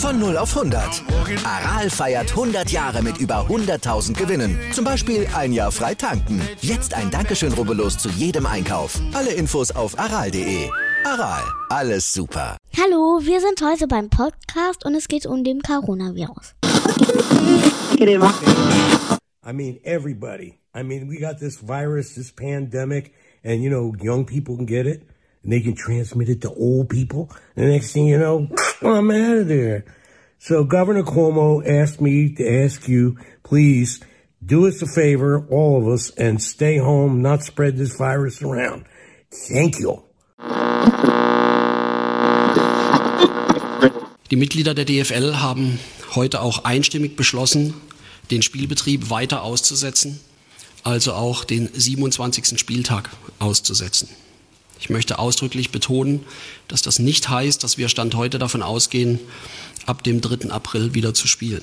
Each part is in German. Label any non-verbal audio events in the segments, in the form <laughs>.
Von 0 auf 100. Aral feiert 100 Jahre mit über 100.000 Gewinnen. Zum Beispiel ein Jahr frei tanken. Jetzt ein Dankeschön, rubbellos zu jedem Einkauf. Alle Infos auf aral.de. Aral, alles super. Hallo, wir sind heute beim Podcast und es geht um den Coronavirus. I mean, everybody. I mean, we got this virus, this pandemic, and you know, young people can get it and they can transmit it to old people. And the next thing you know, I'm out of there. So Governor Cuomo asked me to ask you, please do us a favor, all of us, and stay home, not spread this virus around. Thank you. Die Mitglieder der DFL haben heute auch einstimmig beschlossen, den Spielbetrieb weiter auszusetzen, also auch den 27. Spieltag auszusetzen. Ich möchte ausdrücklich betonen, dass das nicht heißt, dass wir Stand heute davon ausgehen, ab dem 3. April wieder zu spielen.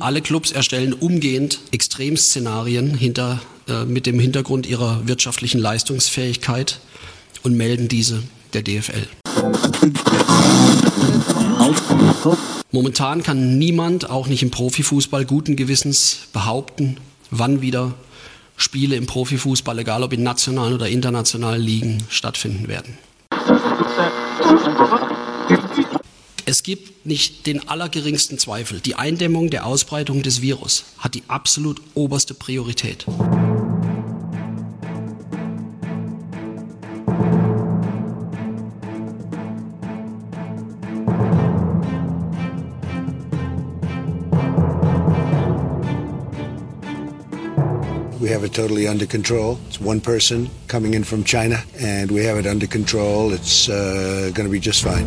Alle Clubs erstellen umgehend Extremszenarien hinter, äh, mit dem Hintergrund ihrer wirtschaftlichen Leistungsfähigkeit und melden diese der DFL. Momentan kann niemand, auch nicht im Profifußball, guten Gewissens behaupten, wann wieder Spiele im Profifußball, egal ob in nationalen oder internationalen Ligen, stattfinden werden. Es gibt nicht den allergeringsten Zweifel. Die Eindämmung der Ausbreitung des Virus hat die absolut oberste Priorität. Have it totally under control. It's one person coming in from China, and we have it under control. It's uh, going to be just fine.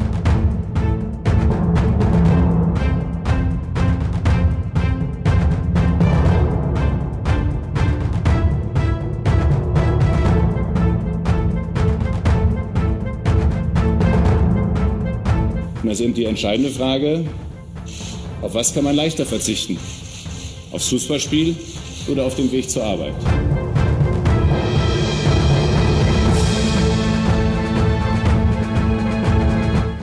Und das ist eben die entscheidende Frage, auf was kann man leichter verzichten? Aufs Fußballspiel oder auf dem Weg zur Arbeit?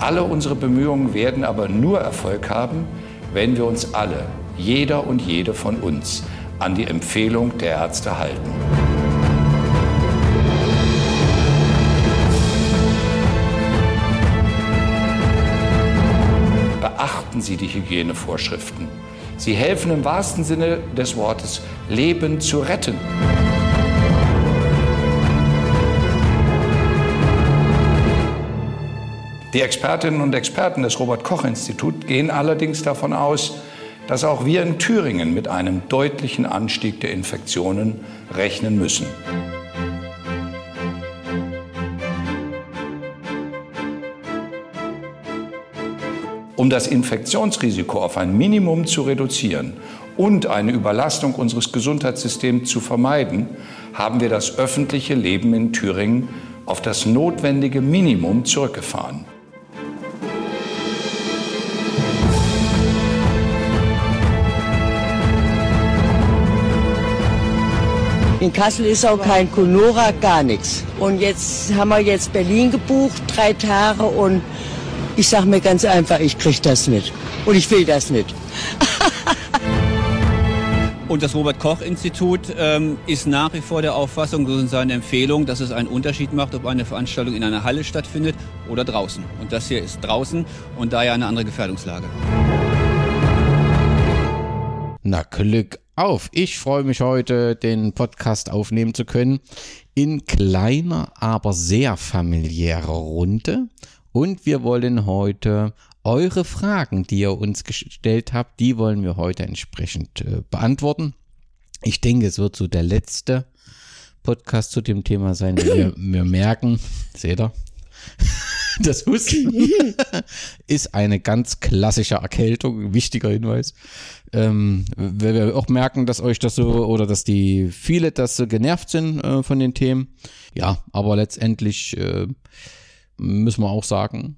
Alle unsere Bemühungen werden aber nur Erfolg haben, wenn wir uns alle, jeder und jede von uns, an die Empfehlung der Ärzte halten. Beachten Sie die Hygienevorschriften. Sie helfen im wahrsten Sinne des Wortes, Leben zu retten. Die Expertinnen und Experten des Robert Koch Instituts gehen allerdings davon aus, dass auch wir in Thüringen mit einem deutlichen Anstieg der Infektionen rechnen müssen. Um das Infektionsrisiko auf ein Minimum zu reduzieren und eine Überlastung unseres Gesundheitssystems zu vermeiden, haben wir das öffentliche Leben in Thüringen auf das notwendige Minimum zurückgefahren. In Kassel ist auch kein Conora, gar nichts. Und jetzt haben wir jetzt Berlin gebucht, drei Tage und ich sage mir ganz einfach, ich kriege das nicht. Und ich will das nicht. <laughs> Und das Robert-Koch-Institut ähm, ist nach wie vor der Auffassung, so sind seine Empfehlung, dass es einen Unterschied macht, ob eine Veranstaltung in einer Halle stattfindet oder draußen. Und das hier ist draußen und daher eine andere Gefährdungslage. Na, Glück auf. Ich freue mich heute, den Podcast aufnehmen zu können. In kleiner, aber sehr familiärer Runde. Und wir wollen heute eure Fragen, die ihr uns gestellt habt, die wollen wir heute entsprechend äh, beantworten. Ich denke, es wird so der letzte Podcast zu dem Thema sein. Wir, <coughs> wir merken, seht ihr? <laughs> Das Husten <laughs> ist eine ganz klassische Erkältung, wichtiger Hinweis. Ähm, weil wir auch merken, dass euch das so oder dass die viele das so genervt sind äh, von den Themen. Ja, aber letztendlich äh, müssen wir auch sagen,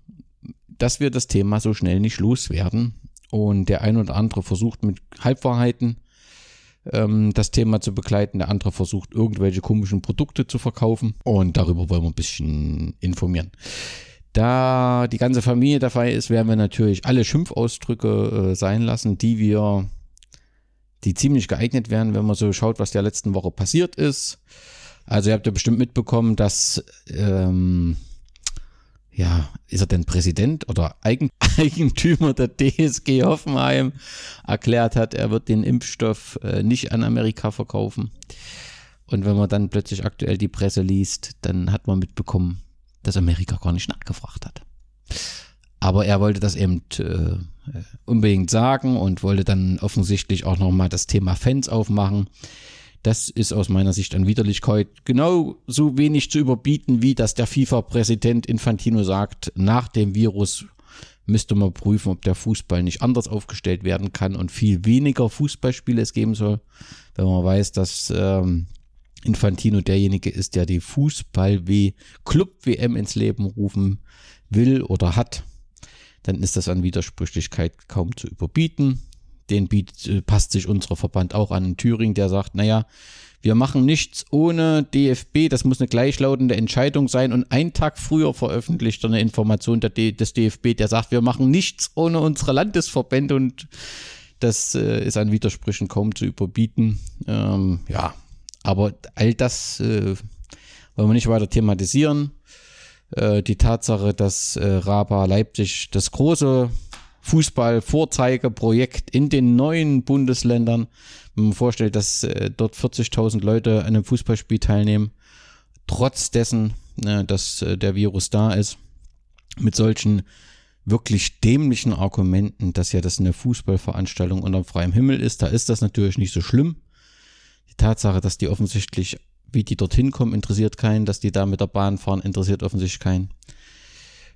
dass wir das Thema so schnell nicht loswerden. Und der ein oder andere versucht mit Halbwahrheiten ähm, das Thema zu begleiten. Der andere versucht irgendwelche komischen Produkte zu verkaufen. Und darüber wollen wir ein bisschen informieren. Da die ganze Familie dabei ist, werden wir natürlich alle Schimpfausdrücke äh, sein lassen, die wir, die ziemlich geeignet wären, wenn man so schaut, was der letzten Woche passiert ist. Also ihr habt ja bestimmt mitbekommen, dass ähm, ja, ist er denn Präsident oder <laughs> Eigentümer der DSG Hoffenheim erklärt hat, er wird den Impfstoff äh, nicht an Amerika verkaufen. Und wenn man dann plötzlich aktuell die Presse liest, dann hat man mitbekommen, dass Amerika gar nicht nachgefragt hat. Aber er wollte das eben äh, unbedingt sagen und wollte dann offensichtlich auch nochmal das Thema Fans aufmachen. Das ist aus meiner Sicht an Widerlichkeit genau so wenig zu überbieten, wie dass der FIFA-Präsident Infantino sagt, nach dem Virus müsste man prüfen, ob der Fußball nicht anders aufgestellt werden kann und viel weniger Fußballspiele es geben soll, wenn man weiß, dass ähm, Infantino derjenige ist, der die Fußball wie Club-WM ins Leben rufen will oder hat, dann ist das an Widersprüchlichkeit kaum zu überbieten. Den bietet, äh, passt sich unser Verband auch an in Thüringen, der sagt, naja, wir machen nichts ohne DFB, das muss eine gleichlautende Entscheidung sein und ein Tag früher veröffentlicht er eine Information des DFB, der sagt, wir machen nichts ohne unsere Landesverbände und das äh, ist an Widersprüchen kaum zu überbieten. Ähm, ja, aber all das äh, wollen wir nicht weiter thematisieren. Äh, die Tatsache, dass äh, Raba Leipzig das große Fußball-Vorzeigeprojekt in den neuen Bundesländern, wenn man vorstellt, dass äh, dort 40.000 Leute an einem Fußballspiel teilnehmen, trotz dessen, äh, dass äh, der Virus da ist, mit solchen wirklich dämlichen Argumenten, dass ja das eine Fußballveranstaltung unter freiem Himmel ist, da ist das natürlich nicht so schlimm. Tatsache, dass die offensichtlich, wie die dorthin kommen, interessiert keinen, dass die da mit der Bahn fahren, interessiert offensichtlich keinen.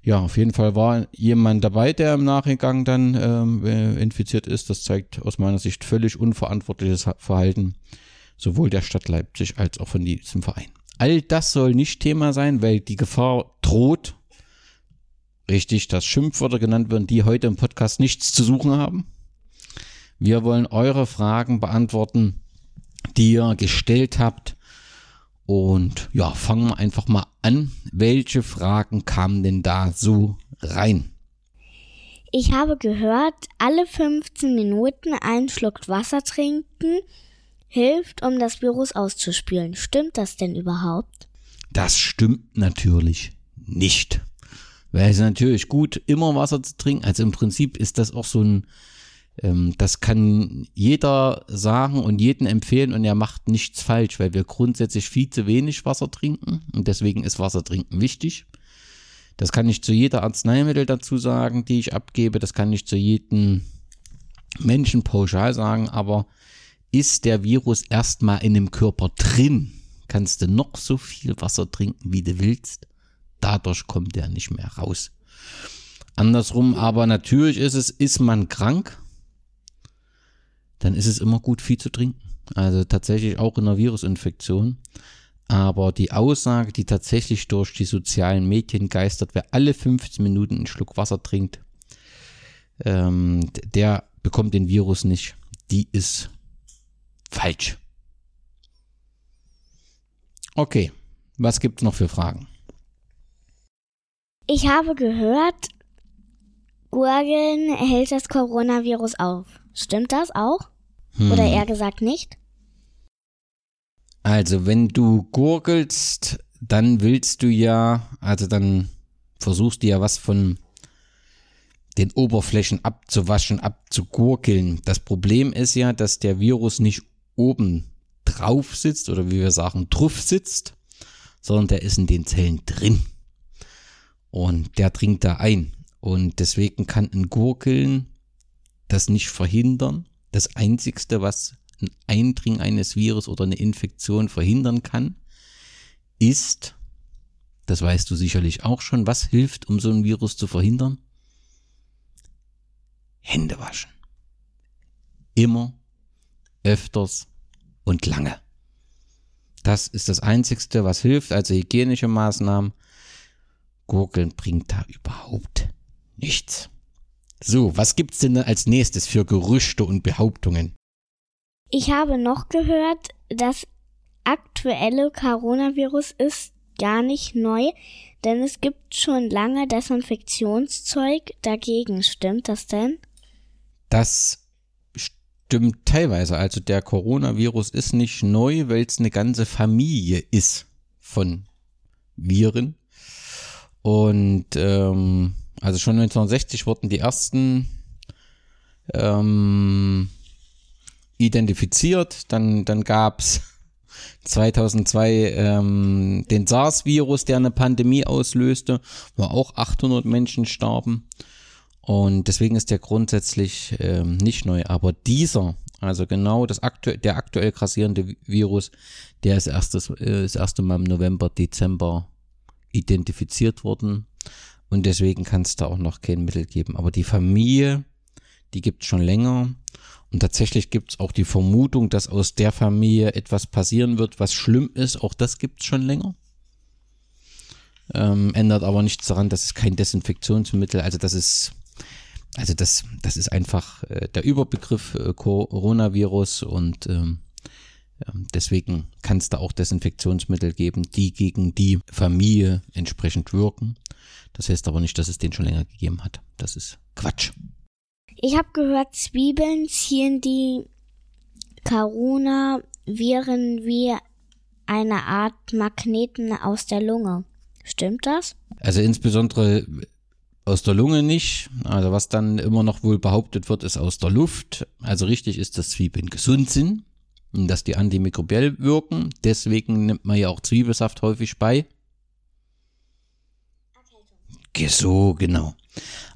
Ja, auf jeden Fall war jemand dabei, der im Nachgang dann ähm, äh, infiziert ist. Das zeigt aus meiner Sicht völlig unverantwortliches Verhalten, sowohl der Stadt Leipzig als auch von diesem Verein. All das soll nicht Thema sein, weil die Gefahr droht, richtig, dass Schimpfwörter genannt werden, die heute im Podcast nichts zu suchen haben. Wir wollen eure Fragen beantworten die ihr gestellt habt. Und ja, fangen wir einfach mal an. Welche Fragen kamen denn da so rein? Ich habe gehört, alle 15 Minuten einen Schluck Wasser trinken hilft, um das Virus auszuspülen. Stimmt das denn überhaupt? Das stimmt natürlich nicht. Weil es natürlich gut, immer Wasser zu trinken. Also im Prinzip ist das auch so ein ähm, das kann jeder sagen und jeden empfehlen und er macht nichts falsch, weil wir grundsätzlich viel zu wenig Wasser trinken und deswegen ist Wasser trinken wichtig. Das kann ich zu jeder Arzneimittel dazu sagen, die ich abgebe. Das kann ich zu jedem Menschen pauschal sagen, aber ist der Virus erstmal in dem Körper drin, kannst du noch so viel Wasser trinken, wie du willst. Dadurch kommt er nicht mehr raus. Andersrum aber natürlich ist es, ist man krank, dann ist es immer gut, viel zu trinken. Also tatsächlich auch in einer Virusinfektion. Aber die Aussage, die tatsächlich durch die sozialen Medien geistert, wer alle 15 Minuten einen Schluck Wasser trinkt, ähm, der bekommt den Virus nicht. Die ist falsch. Okay, was gibt es noch für Fragen? Ich habe gehört, Gurgeln hält das Coronavirus auf. Stimmt das auch? Hm. Oder eher gesagt nicht? Also, wenn du gurgelst, dann willst du ja, also dann versuchst du ja was von den Oberflächen abzuwaschen, abzugurkeln. Das Problem ist ja, dass der Virus nicht oben drauf sitzt oder wie wir sagen, drauf sitzt, sondern der ist in den Zellen drin. Und der dringt da ein. Und deswegen kann ein Gurkeln das nicht verhindern. Das Einzigste, was ein Eindringen eines Virus oder eine Infektion verhindern kann, ist Das weißt du sicherlich auch schon. Was hilft, um so ein Virus zu verhindern? Hände waschen. Immer, öfters und lange. Das ist das Einzigste, was hilft, also hygienische Maßnahmen. Gurgeln bringt da überhaupt nichts. So, was gibt's denn als nächstes für Gerüchte und Behauptungen? Ich habe noch gehört, das aktuelle Coronavirus ist gar nicht neu, denn es gibt schon lange Desinfektionszeug dagegen. Stimmt das denn? Das stimmt teilweise. Also der Coronavirus ist nicht neu, weil es eine ganze Familie ist von Viren. Und ähm, also schon 1960 wurden die ersten ähm, identifiziert. Dann, dann gab's <laughs> 2002 ähm, den SARS-Virus, der eine Pandemie auslöste, wo auch 800 Menschen starben. Und deswegen ist der grundsätzlich ähm, nicht neu. Aber dieser, also genau das aktu der aktuell grassierende Virus, der ist erstes, äh, das erste Mal im November, Dezember identifiziert worden. Und deswegen kann es da auch noch kein Mittel geben. Aber die Familie, die gibt es schon länger. Und tatsächlich gibt es auch die Vermutung, dass aus der Familie etwas passieren wird, was schlimm ist. Auch das gibt es schon länger. Ähm, ändert aber nichts daran, dass es kein Desinfektionsmittel, also das ist, also das, das ist einfach äh, der Überbegriff äh, Coronavirus und ähm, deswegen kann es da auch Desinfektionsmittel geben, die gegen die Familie entsprechend wirken. Das heißt aber nicht, dass es den schon länger gegeben hat. Das ist Quatsch. Ich habe gehört, Zwiebeln ziehen die Corona-Viren wie eine Art Magneten aus der Lunge. Stimmt das? Also insbesondere aus der Lunge nicht. Also was dann immer noch wohl behauptet wird, ist aus der Luft. Also richtig ist, dass Zwiebeln gesund sind und dass die antimikrobiell wirken. Deswegen nimmt man ja auch Zwiebelsaft häufig bei. So, genau.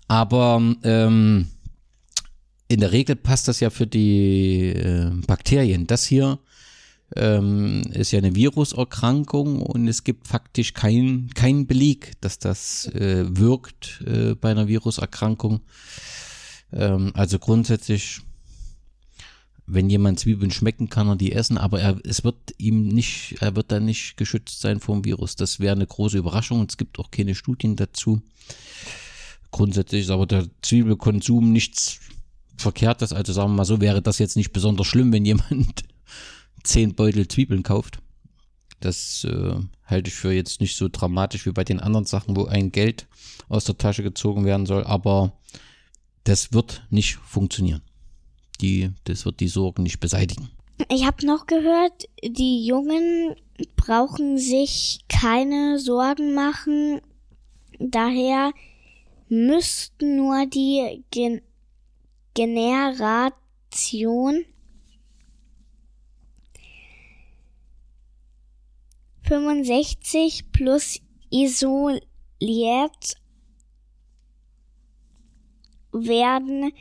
Aber ähm, in der Regel passt das ja für die äh, Bakterien. Das hier ähm, ist ja eine Viruserkrankung und es gibt faktisch keinen kein Beleg, dass das äh, wirkt äh, bei einer Viruserkrankung. Ähm, also grundsätzlich, wenn jemand Zwiebeln schmecken, kann er die essen, aber er, es wird ihm nicht, er wird dann nicht geschützt sein vom Virus. Das wäre eine große Überraschung. Es gibt auch keine Studien dazu. Grundsätzlich ist aber der Zwiebelkonsum nichts Verkehrtes. Also sagen wir mal so, wäre das jetzt nicht besonders schlimm, wenn jemand <laughs> zehn Beutel Zwiebeln kauft. Das äh, halte ich für jetzt nicht so dramatisch wie bei den anderen Sachen, wo ein Geld aus der Tasche gezogen werden soll. Aber das wird nicht funktionieren. Die, das wird die Sorgen nicht beseitigen. Ich habe noch gehört, die Jungen brauchen sich keine Sorgen machen. Daher müssten nur die Gen Generation 65 plus isoliert werden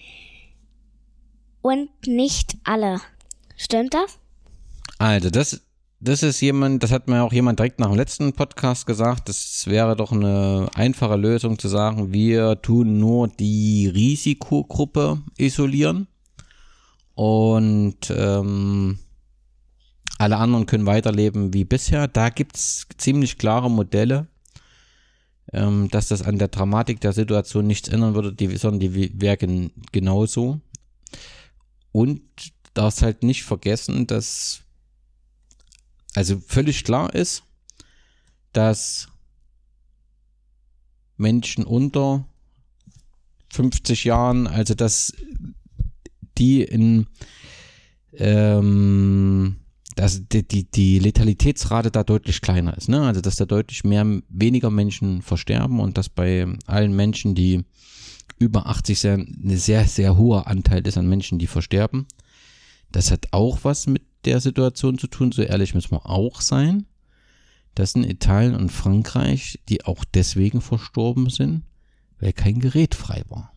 und nicht alle. Stimmt das? Also, das, das ist jemand, das hat mir auch jemand direkt nach dem letzten Podcast gesagt, das wäre doch eine einfache Lösung zu sagen, wir tun nur die Risikogruppe isolieren und ähm, alle anderen können weiterleben wie bisher. Da gibt es ziemlich klare Modelle, ähm, dass das an der Dramatik der Situation nichts ändern würde, die, sondern die wären genauso. Und darfst halt nicht vergessen, dass also völlig klar ist, dass Menschen unter 50 Jahren, also dass die in ähm, dass die, die, die Letalitätsrate da deutlich kleiner ist, ne? Also dass da deutlich mehr weniger Menschen versterben und dass bei allen Menschen, die über 80 sehr, eine sehr, sehr hoher Anteil ist an Menschen, die versterben. Das hat auch was mit der Situation zu tun, so ehrlich müssen wir auch sein. Das sind Italien und Frankreich, die auch deswegen verstorben sind, weil kein Gerät frei war.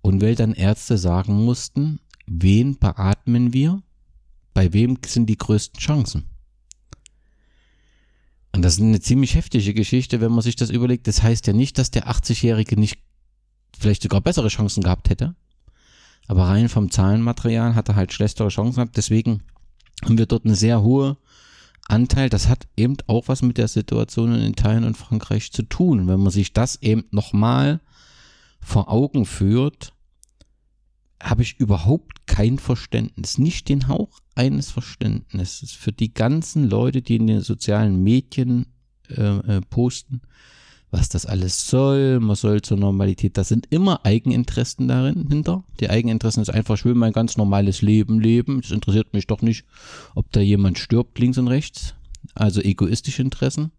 Und weil dann Ärzte sagen mussten, wen beatmen wir? Bei wem sind die größten Chancen? Und das ist eine ziemlich heftige Geschichte, wenn man sich das überlegt. Das heißt ja nicht, dass der 80-Jährige nicht vielleicht sogar bessere Chancen gehabt hätte. Aber rein vom Zahlenmaterial hat er halt schlechtere Chancen gehabt. Deswegen haben wir dort eine sehr hohe Anteil. Das hat eben auch was mit der Situation in Italien und Frankreich zu tun. Wenn man sich das eben nochmal vor Augen führt, habe ich überhaupt kein Verständnis, nicht den Hauch eines Verständnisses für die ganzen Leute, die in den sozialen Medien äh, äh, posten, was das alles soll, man soll zur Normalität, da sind immer Eigeninteressen darin hinter. Die Eigeninteressen ist einfach, ich will mein ganz normales Leben leben, es interessiert mich doch nicht, ob da jemand stirbt links und rechts, also egoistische Interessen.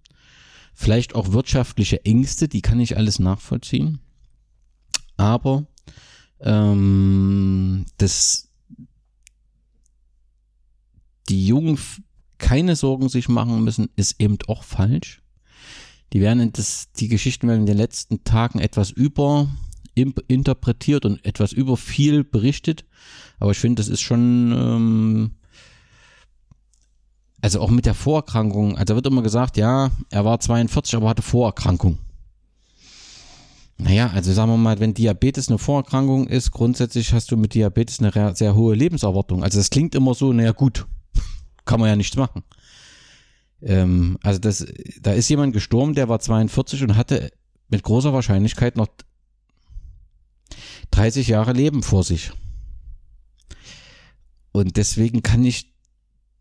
Vielleicht auch wirtschaftliche Ängste, die kann ich alles nachvollziehen. Aber ähm, das die Jungen keine Sorgen sich machen müssen, ist eben auch falsch. Die werden das, die Geschichten werden in den letzten Tagen etwas über interpretiert und etwas über viel berichtet. Aber ich finde, das ist schon, ähm, also auch mit der Vorerkrankung. Also wird immer gesagt, ja, er war 42, aber hatte Vorerkrankung. Naja, also sagen wir mal, wenn Diabetes eine Vorerkrankung ist, grundsätzlich hast du mit Diabetes eine sehr hohe Lebenserwartung. Also das klingt immer so, naja gut, <laughs> kann man ja nichts machen. Ähm, also das, da ist jemand gestorben, der war 42 und hatte mit großer Wahrscheinlichkeit noch 30 Jahre Leben vor sich. Und deswegen kann ich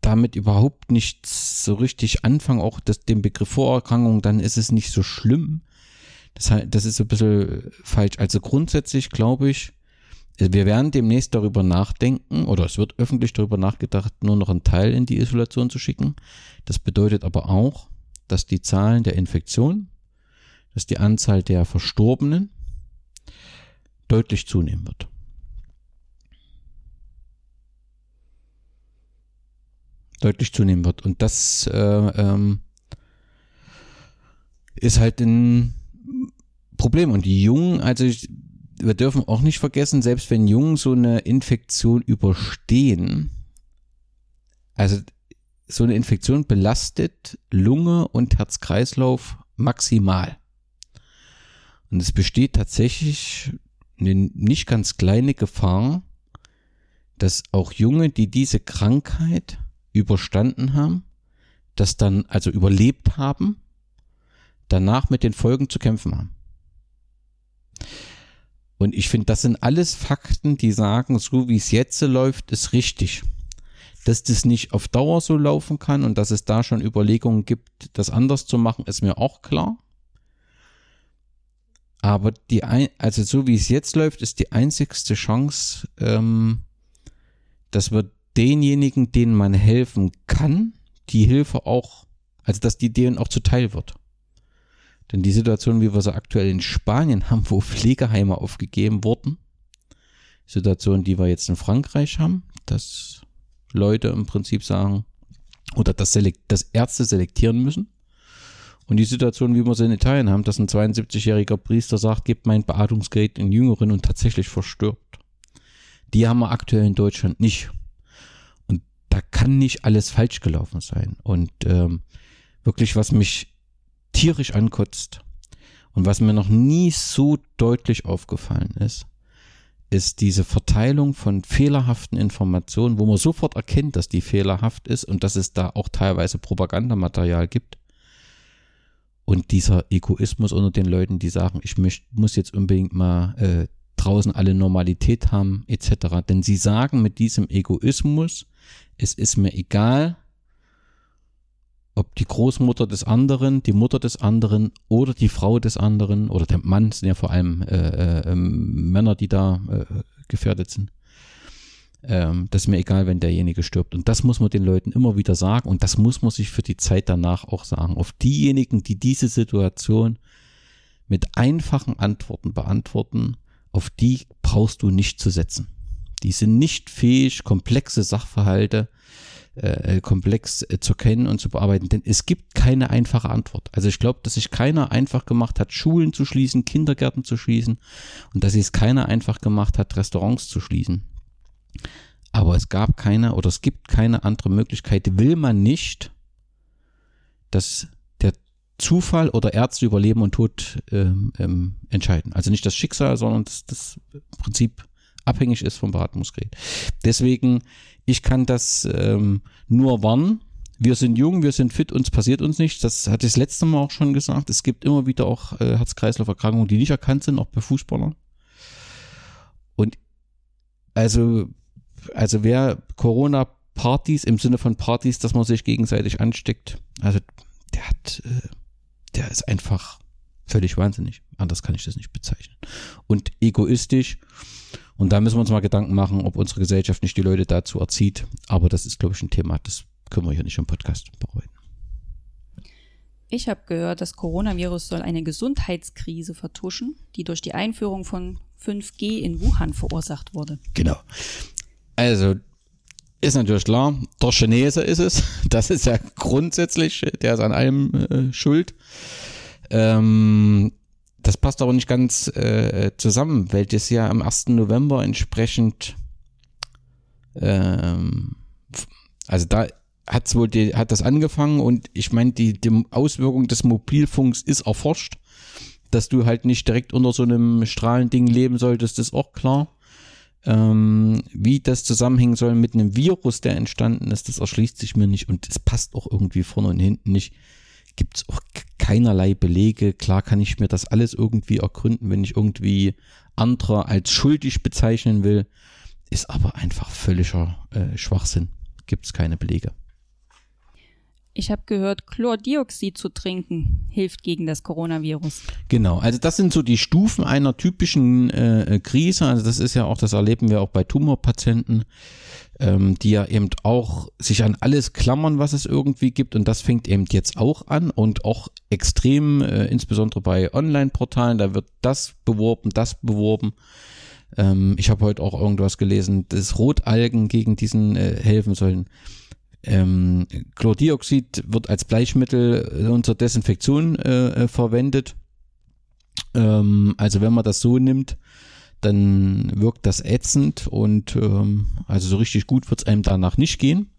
damit überhaupt nicht so richtig anfangen, auch das, den Begriff Vorerkrankung, dann ist es nicht so schlimm. Das, das ist so ein bisschen falsch. Also grundsätzlich glaube ich, wir werden demnächst darüber nachdenken, oder es wird öffentlich darüber nachgedacht, nur noch einen Teil in die Isolation zu schicken. Das bedeutet aber auch, dass die Zahlen der Infektion, dass die Anzahl der Verstorbenen deutlich zunehmen wird. Deutlich zunehmen wird. Und das äh, ähm, ist halt ein Problem. Und die Jungen, also ich, wir dürfen auch nicht vergessen, selbst wenn Jungen so eine Infektion überstehen, also so eine Infektion belastet Lunge und Herz-Kreislauf maximal. Und es besteht tatsächlich eine nicht ganz kleine Gefahr, dass auch Junge, die diese Krankheit überstanden haben, das dann also überlebt haben, danach mit den Folgen zu kämpfen haben. Und ich finde, das sind alles Fakten, die sagen, so wie es jetzt läuft, ist richtig. Dass das nicht auf Dauer so laufen kann und dass es da schon Überlegungen gibt, das anders zu machen, ist mir auch klar. Aber die, also so wie es jetzt läuft, ist die einzigste Chance, ähm, dass wir denjenigen, denen man helfen kann, die Hilfe auch, also dass die denen auch zuteil wird. Denn die Situation, wie wir sie aktuell in Spanien haben, wo Pflegeheime aufgegeben wurden, Situation, die wir jetzt in Frankreich haben, dass Leute im Prinzip sagen, oder dass, dass Ärzte selektieren müssen. Und die Situation, wie wir sie in Italien haben, dass ein 72-jähriger Priester sagt, gebt mein Beatmungsgerät in Jüngeren und tatsächlich verstirbt. Die haben wir aktuell in Deutschland nicht. Und da kann nicht alles falsch gelaufen sein. Und ähm, wirklich, was mich tierisch ankotzt und was mir noch nie so deutlich aufgefallen ist, ist diese Verteilung von fehlerhaften Informationen, wo man sofort erkennt, dass die fehlerhaft ist und dass es da auch teilweise Propagandamaterial gibt. Und dieser Egoismus unter den Leuten, die sagen, ich muss jetzt unbedingt mal äh, draußen alle Normalität haben, etc. Denn sie sagen mit diesem Egoismus, es ist mir egal, ob die Großmutter des anderen, die Mutter des anderen oder die Frau des anderen oder der Mann sind ja vor allem äh, äh, Männer, die da äh, gefährdet sind. Ähm, das ist mir egal, wenn derjenige stirbt. Und das muss man den Leuten immer wieder sagen und das muss man sich für die Zeit danach auch sagen. Auf diejenigen, die diese Situation mit einfachen Antworten beantworten, auf die brauchst du nicht zu setzen. Die sind nicht fähig, komplexe Sachverhalte äh, komplex äh, zu kennen und zu bearbeiten. Denn es gibt keine einfache Antwort. Also ich glaube, dass sich keiner einfach gemacht hat, Schulen zu schließen, Kindergärten zu schließen und dass es keiner einfach gemacht hat, Restaurants zu schließen. Aber es gab keine oder es gibt keine andere Möglichkeit. Will man nicht, dass der Zufall oder Ärzte über Leben und Tod ähm, ähm, entscheiden. Also nicht das Schicksal, sondern das, das Prinzip abhängig ist vom Beatmungsgerät. Deswegen, ich kann das ähm, nur warnen. Wir sind jung, wir sind fit, uns passiert uns nichts. Das hatte ich das letzte Mal auch schon gesagt. Es gibt immer wieder auch äh, Herz-Kreislauf-Erkrankungen, die nicht erkannt sind, auch bei Fußballern. Und also, also wer Corona-Partys im Sinne von Partys, dass man sich gegenseitig ansteckt, also der hat, äh, der ist einfach völlig wahnsinnig. Anders kann ich das nicht bezeichnen. Und egoistisch. Und da müssen wir uns mal Gedanken machen, ob unsere Gesellschaft nicht die Leute dazu erzieht. Aber das ist, glaube ich, ein Thema, das können wir hier nicht im Podcast bereuen. Ich habe gehört, das Coronavirus soll eine Gesundheitskrise vertuschen, die durch die Einführung von 5G in Wuhan verursacht wurde. Genau. Also ist natürlich klar, der Chinese ist es. <laughs> Das ist ja grundsätzlich, der ist an allem äh, schuld. Ähm, das passt aber nicht ganz äh, zusammen, weil das ja am 1. November entsprechend, ähm, also da hat's wohl die, hat das angefangen und ich meine, die, die Auswirkung des Mobilfunks ist erforscht. Dass du halt nicht direkt unter so einem Strahlending leben solltest, ist auch klar. Ähm, wie das zusammenhängen soll mit einem Virus, der entstanden ist, das erschließt sich mir nicht und es passt auch irgendwie vorne und hinten nicht. Gibt es auch keinerlei Belege. Klar kann ich mir das alles irgendwie ergründen, wenn ich irgendwie andere als schuldig bezeichnen will. Ist aber einfach völliger äh, Schwachsinn. Gibt es keine Belege. Ich habe gehört, Chlordioxid zu trinken hilft gegen das Coronavirus. Genau, also das sind so die Stufen einer typischen äh, Krise. Also das ist ja auch, das erleben wir auch bei Tumorpatienten, ähm, die ja eben auch sich an alles klammern, was es irgendwie gibt. Und das fängt eben jetzt auch an und auch extrem, äh, insbesondere bei Online-Portalen, da wird das beworben, das beworben. Ähm, ich habe heute auch irgendwas gelesen, dass Rotalgen gegen diesen äh, helfen sollen. Ähm, Chlordioxid wird als Bleichmittel unter Desinfektion äh, äh, verwendet. Ähm, also wenn man das so nimmt, dann wirkt das ätzend und ähm, also so richtig gut wird es einem danach nicht gehen.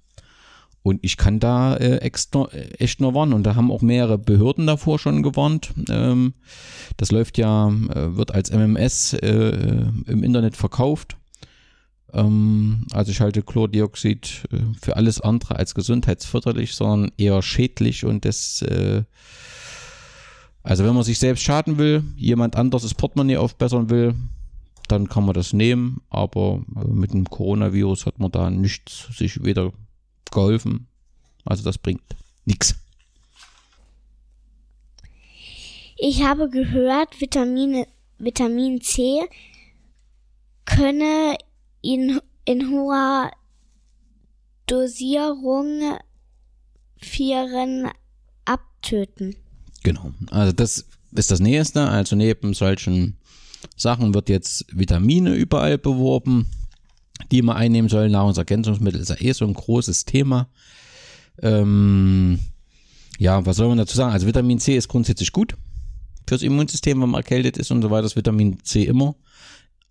Und ich kann da äh, extra, echt nur warnen. Und da haben auch mehrere Behörden davor schon gewarnt. Ähm, das läuft ja, äh, wird als MMS äh, im Internet verkauft. Ähm, also ich halte Chlordioxid äh, für alles andere als gesundheitsförderlich, sondern eher schädlich und das, äh, also wenn man sich selbst schaden will, jemand anderes das Portemonnaie aufbessern will, dann kann man das nehmen, aber äh, mit dem Coronavirus hat man da nichts sich weder geholfen, also das bringt nichts. Ich habe gehört, Vitamine, Vitamin C könne in, in hoher Dosierung Viren abtöten. Genau. Also das ist das Nächste. Also neben solchen Sachen wird jetzt Vitamine überall beworben, die man einnehmen soll. Nahrungsergänzungsmittel ist ja eh so ein großes Thema. Ähm, ja, was soll man dazu sagen? Also Vitamin C ist grundsätzlich gut fürs Immunsystem, wenn man erkältet ist und so weiter. Das Vitamin C immer.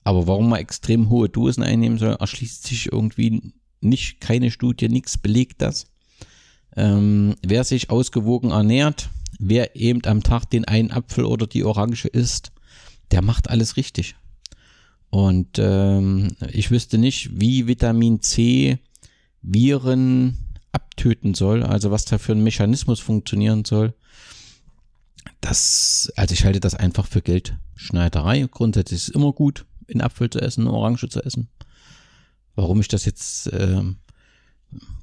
Aber warum man extrem hohe Dosen einnehmen soll, erschließt sich irgendwie nicht, keine Studie, nichts belegt das. Ähm, wer sich ausgewogen ernährt, wer eben am Tag den einen Apfel oder die Orange isst, der macht alles richtig. Und ähm, ich wüsste nicht, wie Vitamin C Viren abtöten soll, also was da für ein Mechanismus funktionieren soll. Das, also ich halte das einfach für Geldschneiderei. Grundsätzlich ist es immer gut, in Apfel zu essen, Orange zu essen. Warum ich das jetzt äh,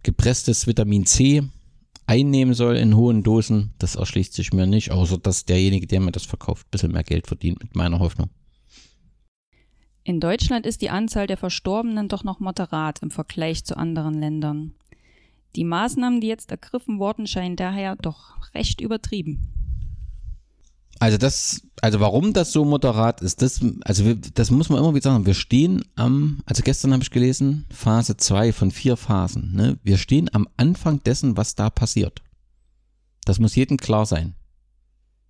gepresstes Vitamin C einnehmen soll in hohen Dosen, das erschließt sich mir nicht, außer dass derjenige, der mir das verkauft, ein bisschen mehr Geld verdient mit meiner Hoffnung. In Deutschland ist die Anzahl der Verstorbenen doch noch moderat im Vergleich zu anderen Ländern. Die Maßnahmen, die jetzt ergriffen wurden, scheinen daher doch recht übertrieben. Also das, also warum das so moderat ist, das, also wir, das muss man immer wieder sagen. Wir stehen am, also gestern habe ich gelesen, Phase 2 von vier Phasen. Ne? Wir stehen am Anfang dessen, was da passiert. Das muss jedem klar sein.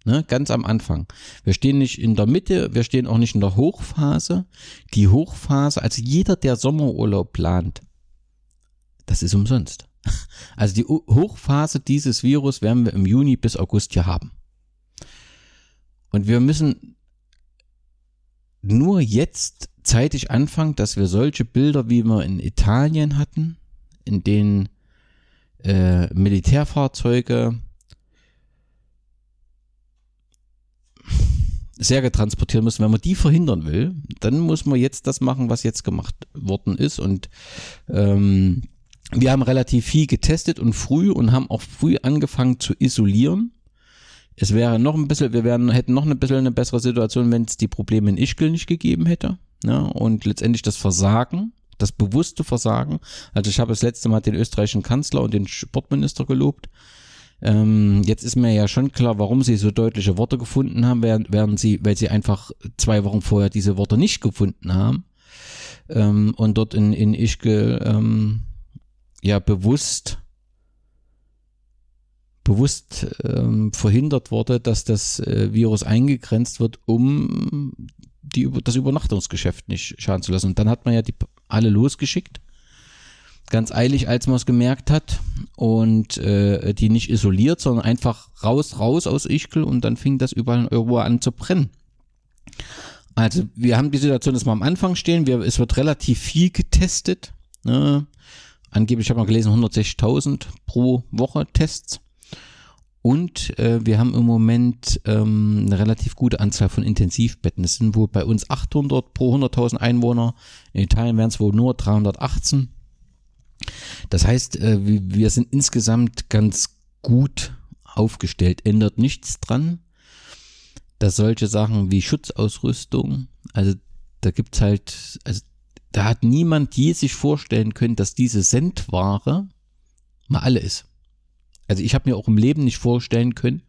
Ne? Ganz am Anfang. Wir stehen nicht in der Mitte, wir stehen auch nicht in der Hochphase. Die Hochphase, also jeder, der Sommerurlaub plant, das ist umsonst. <laughs> Also die Hochphase dieses Virus werden wir im Juni bis August hier haben. Und wir müssen nur jetzt zeitig anfangen, dass wir solche Bilder, wie wir in Italien hatten, in denen äh, Militärfahrzeuge Särge transportieren müssen, wenn man die verhindern will, dann muss man jetzt das machen, was jetzt gemacht worden ist. Und ähm, wir haben relativ viel getestet und früh und haben auch früh angefangen zu isolieren. Es wäre noch ein bisschen, wir wären, hätten noch ein bisschen eine bessere Situation, wenn es die Probleme in Ischgl nicht gegeben hätte. Ja, und letztendlich das Versagen, das bewusste Versagen. Also ich habe das letzte Mal den österreichischen Kanzler und den Sportminister gelobt. Ähm, jetzt ist mir ja schon klar, warum sie so deutliche Worte gefunden haben, während, während sie, weil sie einfach zwei Wochen vorher diese Worte nicht gefunden haben. Ähm, und dort in, in Ischgl ähm, ja bewusst bewusst ähm, verhindert wurde, dass das äh, Virus eingegrenzt wird, um die, das Übernachtungsgeschäft nicht schaden zu lassen. Und dann hat man ja die alle losgeschickt, ganz eilig, als man es gemerkt hat und äh, die nicht isoliert, sondern einfach raus, raus aus Ischgl und dann fing das überall Europa an zu brennen. Also wir haben die Situation, dass wir am Anfang stehen, wir, es wird relativ viel getestet. Ne? Angeblich habe ich gelesen 160.000 pro Woche Tests. Und äh, wir haben im Moment ähm, eine relativ gute Anzahl von Intensivbetten. Es sind wohl bei uns 800 pro 100.000 Einwohner. In Italien wären es wohl nur 318. Das heißt, äh, wir sind insgesamt ganz gut aufgestellt. Ändert nichts dran, dass solche Sachen wie Schutzausrüstung, also da gibt's halt, also da hat niemand je sich vorstellen können, dass diese Sendware mal alle ist. Also ich habe mir auch im Leben nicht vorstellen können,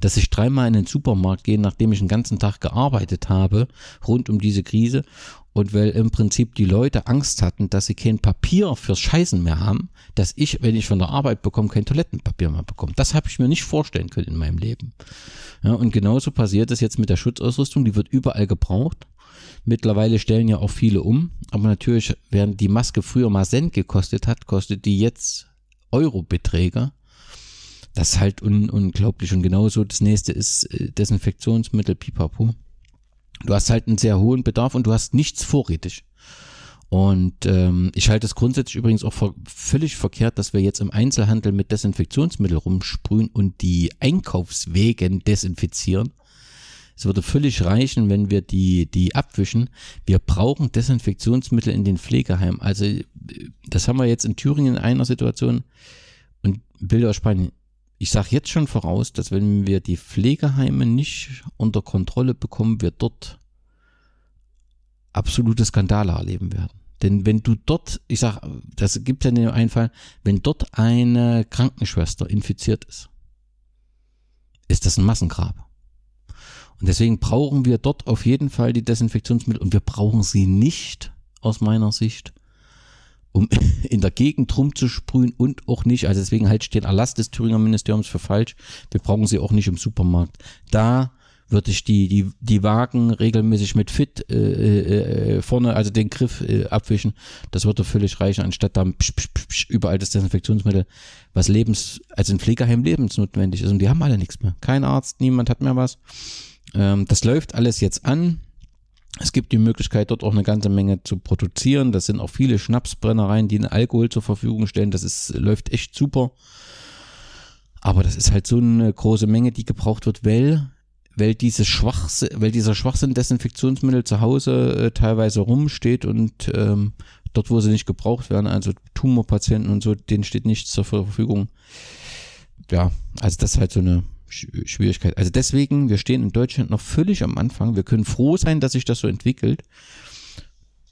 dass ich dreimal in den Supermarkt gehe, nachdem ich den ganzen Tag gearbeitet habe, rund um diese Krise. Und weil im Prinzip die Leute Angst hatten, dass sie kein Papier fürs Scheißen mehr haben, dass ich, wenn ich von der Arbeit bekomme, kein Toilettenpapier mehr bekomme. Das habe ich mir nicht vorstellen können in meinem Leben. Ja, und genauso passiert es jetzt mit der Schutzausrüstung, die wird überall gebraucht. Mittlerweile stellen ja auch viele um, aber natürlich, während die Maske früher mal Cent gekostet hat, kostet die jetzt Eurobeträge. Das ist halt un unglaublich. Und genauso das nächste ist äh, Desinfektionsmittel, pipapo. Du hast halt einen sehr hohen Bedarf und du hast nichts vorrätig. Und ähm, ich halte es grundsätzlich übrigens auch ver völlig verkehrt, dass wir jetzt im Einzelhandel mit Desinfektionsmittel rumsprühen und die Einkaufswegen desinfizieren. Es würde völlig reichen, wenn wir die, die abwischen. Wir brauchen Desinfektionsmittel in den Pflegeheimen. Also das haben wir jetzt in Thüringen in einer Situation und Bilder aus Spanien ich sage jetzt schon voraus, dass wenn wir die Pflegeheime nicht unter Kontrolle bekommen, wir dort absolute Skandale erleben werden. Denn wenn du dort, ich sag, das gibt ja den Einfall, wenn dort eine Krankenschwester infiziert ist, ist das ein Massengrab. Und deswegen brauchen wir dort auf jeden Fall die Desinfektionsmittel und wir brauchen sie nicht aus meiner Sicht um <laughs> in der Gegend rumzusprühen und auch nicht, also deswegen ich den Erlass des Thüringer Ministeriums für falsch. Wir brauchen sie auch nicht im Supermarkt. Da würde ich die, die, die Wagen regelmäßig mit Fit äh, äh, vorne, also den Griff äh, abwischen. Das würde völlig reichen, anstatt da psch, psch, psch, überall das Desinfektionsmittel, was lebens, also in Pflegeheim lebensnotwendig ist. Und die haben alle nichts mehr. Kein Arzt, niemand hat mehr was. Ähm, das läuft alles jetzt an. Es gibt die Möglichkeit, dort auch eine ganze Menge zu produzieren. Das sind auch viele Schnapsbrennereien, die einen Alkohol zur Verfügung stellen. Das ist, läuft echt super. Aber das ist halt so eine große Menge, die gebraucht wird, weil, weil, diese Schwachs weil dieser Schwachsinn Desinfektionsmittel zu Hause äh, teilweise rumsteht und ähm, dort, wo sie nicht gebraucht werden, also Tumorpatienten und so, denen steht nichts zur Verfügung. Ja, also das ist halt so eine Schwierigkeit. Also deswegen, wir stehen in Deutschland noch völlig am Anfang. Wir können froh sein, dass sich das so entwickelt.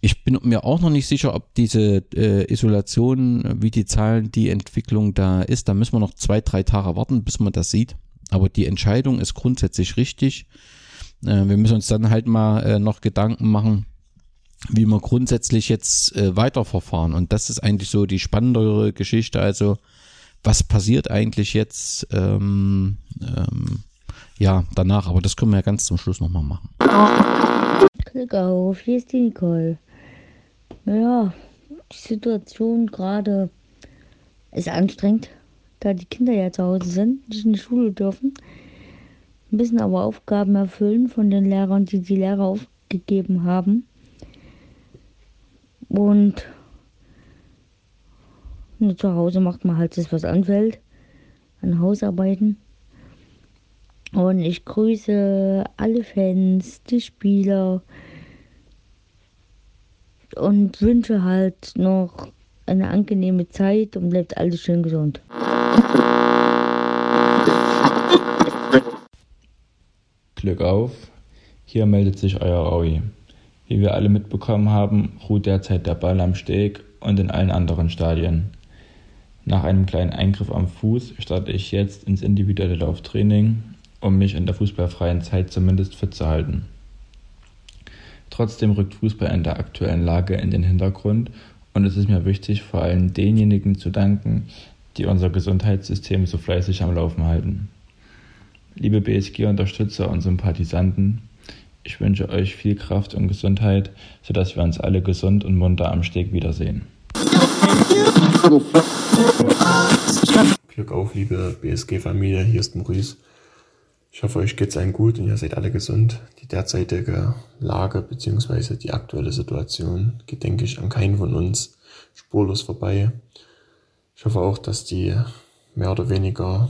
Ich bin mir auch noch nicht sicher, ob diese äh, Isolation, wie die Zahlen, die Entwicklung da ist. Da müssen wir noch zwei, drei Tage warten, bis man das sieht. Aber die Entscheidung ist grundsätzlich richtig. Äh, wir müssen uns dann halt mal äh, noch Gedanken machen, wie wir grundsätzlich jetzt äh, weiterverfahren. Und das ist eigentlich so die spannendere Geschichte. Also was passiert eigentlich jetzt ähm, ähm, ja danach, aber das können wir ja ganz zum Schluss nochmal machen. Klick auf, hier ist die Nicole. Ja, die Situation gerade ist anstrengend, da die Kinder ja zu Hause sind, nicht in die Schule dürfen, müssen aber Aufgaben erfüllen von den Lehrern, die die Lehrer aufgegeben haben. Und nur zu Hause macht man halt das, was anfällt, an Hausarbeiten. Und ich grüße alle Fans, die Spieler und wünsche halt noch eine angenehme Zeit und bleibt alles schön gesund. Glück auf, hier meldet sich euer Aui. Wie wir alle mitbekommen haben, ruht derzeit der Ball am Steg und in allen anderen Stadien. Nach einem kleinen Eingriff am Fuß starte ich jetzt ins individuelle Lauftraining, um mich in der fußballfreien Zeit zumindest fit zu halten. Trotzdem rückt Fußball in der aktuellen Lage in den Hintergrund und es ist mir wichtig, vor allem denjenigen zu danken, die unser Gesundheitssystem so fleißig am Laufen halten. Liebe BSG-Unterstützer und Sympathisanten, ich wünsche euch viel Kraft und Gesundheit, sodass wir uns alle gesund und munter am Steg wiedersehen. Glück auf, liebe BSG-Familie, hier ist Maurice. Ich hoffe, euch geht's allen gut und ihr seid alle gesund. Die derzeitige Lage bzw. die aktuelle Situation geht, denke ich, an keinen von uns spurlos vorbei. Ich hoffe auch, dass die mehr oder weniger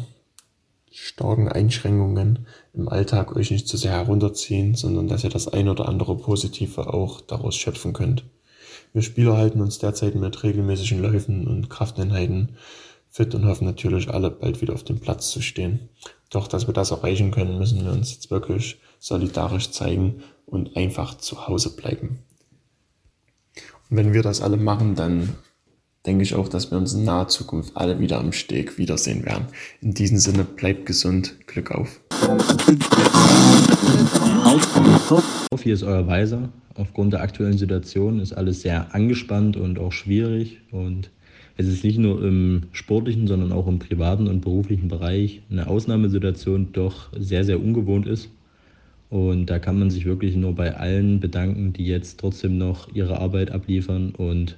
starken Einschränkungen im Alltag euch nicht zu sehr herunterziehen, sondern dass ihr das ein oder andere Positive auch daraus schöpfen könnt. Wir Spieler halten uns derzeit mit regelmäßigen Läufen und Krafteinheiten fit und hoffen natürlich alle bald wieder auf dem Platz zu stehen. Doch, dass wir das erreichen können, müssen wir uns jetzt wirklich solidarisch zeigen und einfach zu Hause bleiben. Und wenn wir das alle machen, dann denke ich auch, dass wir uns in naher Zukunft alle wieder am Steg wiedersehen werden. In diesem Sinne, bleibt gesund, Glück auf. Hier ist euer Weiser. Aufgrund der aktuellen Situation ist alles sehr angespannt und auch schwierig und es ist nicht nur im sportlichen, sondern auch im privaten und beruflichen Bereich eine Ausnahmesituation doch sehr, sehr ungewohnt ist. Und da kann man sich wirklich nur bei allen bedanken, die jetzt trotzdem noch ihre Arbeit abliefern und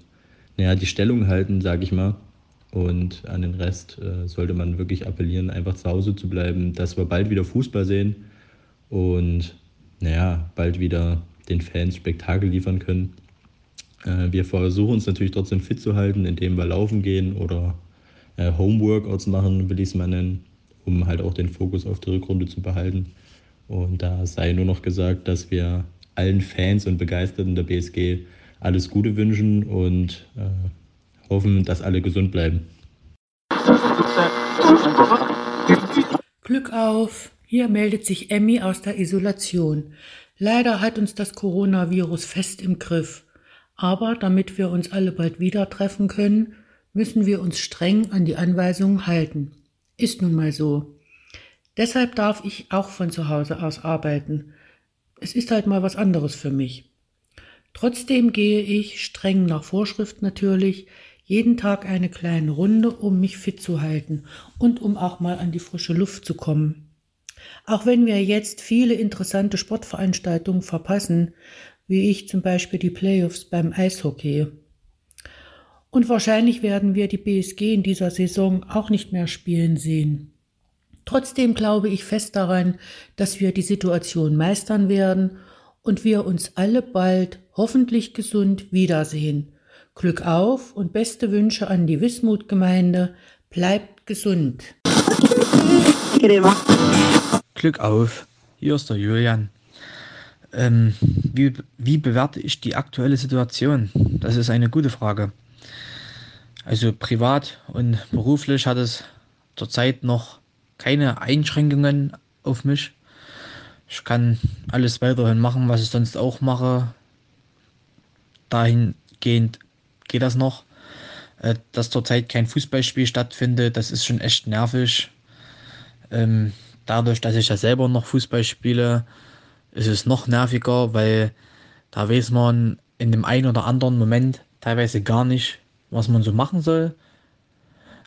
naja, die Stellung halten, sage ich mal. Und an den Rest äh, sollte man wirklich appellieren, einfach zu Hause zu bleiben, dass wir bald wieder Fußball sehen und naja, bald wieder den Fans Spektakel liefern können. Äh, wir versuchen uns natürlich trotzdem fit zu halten, indem wir laufen gehen oder äh, Homeworkouts machen, will ich es mal nennen, um halt auch den Fokus auf die Rückrunde zu behalten. Und da sei nur noch gesagt, dass wir allen Fans und Begeisterten der BSG alles Gute wünschen und äh, hoffen, dass alle gesund bleiben. Glück auf! Hier meldet sich Emmy aus der Isolation. Leider hat uns das Coronavirus fest im Griff. Aber damit wir uns alle bald wieder treffen können, müssen wir uns streng an die Anweisungen halten. Ist nun mal so. Deshalb darf ich auch von zu Hause aus arbeiten. Es ist halt mal was anderes für mich. Trotzdem gehe ich, streng nach Vorschrift natürlich, jeden Tag eine kleine Runde, um mich fit zu halten und um auch mal an die frische Luft zu kommen. Auch wenn wir jetzt viele interessante Sportveranstaltungen verpassen, wie ich zum Beispiel die Playoffs beim Eishockey. Und wahrscheinlich werden wir die BSG in dieser Saison auch nicht mehr spielen sehen. Trotzdem glaube ich fest daran, dass wir die Situation meistern werden und wir uns alle bald hoffentlich gesund wiedersehen. Glück auf und beste Wünsche an die Wismut-Gemeinde. Bleibt gesund. Glück auf. Hier ist der Julian. Ähm, wie, wie bewerte ich die aktuelle Situation? Das ist eine gute Frage. Also privat und beruflich hat es zurzeit noch keine Einschränkungen auf mich. Ich kann alles weiterhin machen, was ich sonst auch mache. Dahingehend geht das noch. Äh, dass zurzeit kein Fußballspiel stattfindet, das ist schon echt nervig. Ähm, dadurch, dass ich ja selber noch Fußball spiele, ist es noch nerviger, weil da weiß man in dem einen oder anderen Moment teilweise gar nicht, was man so machen soll.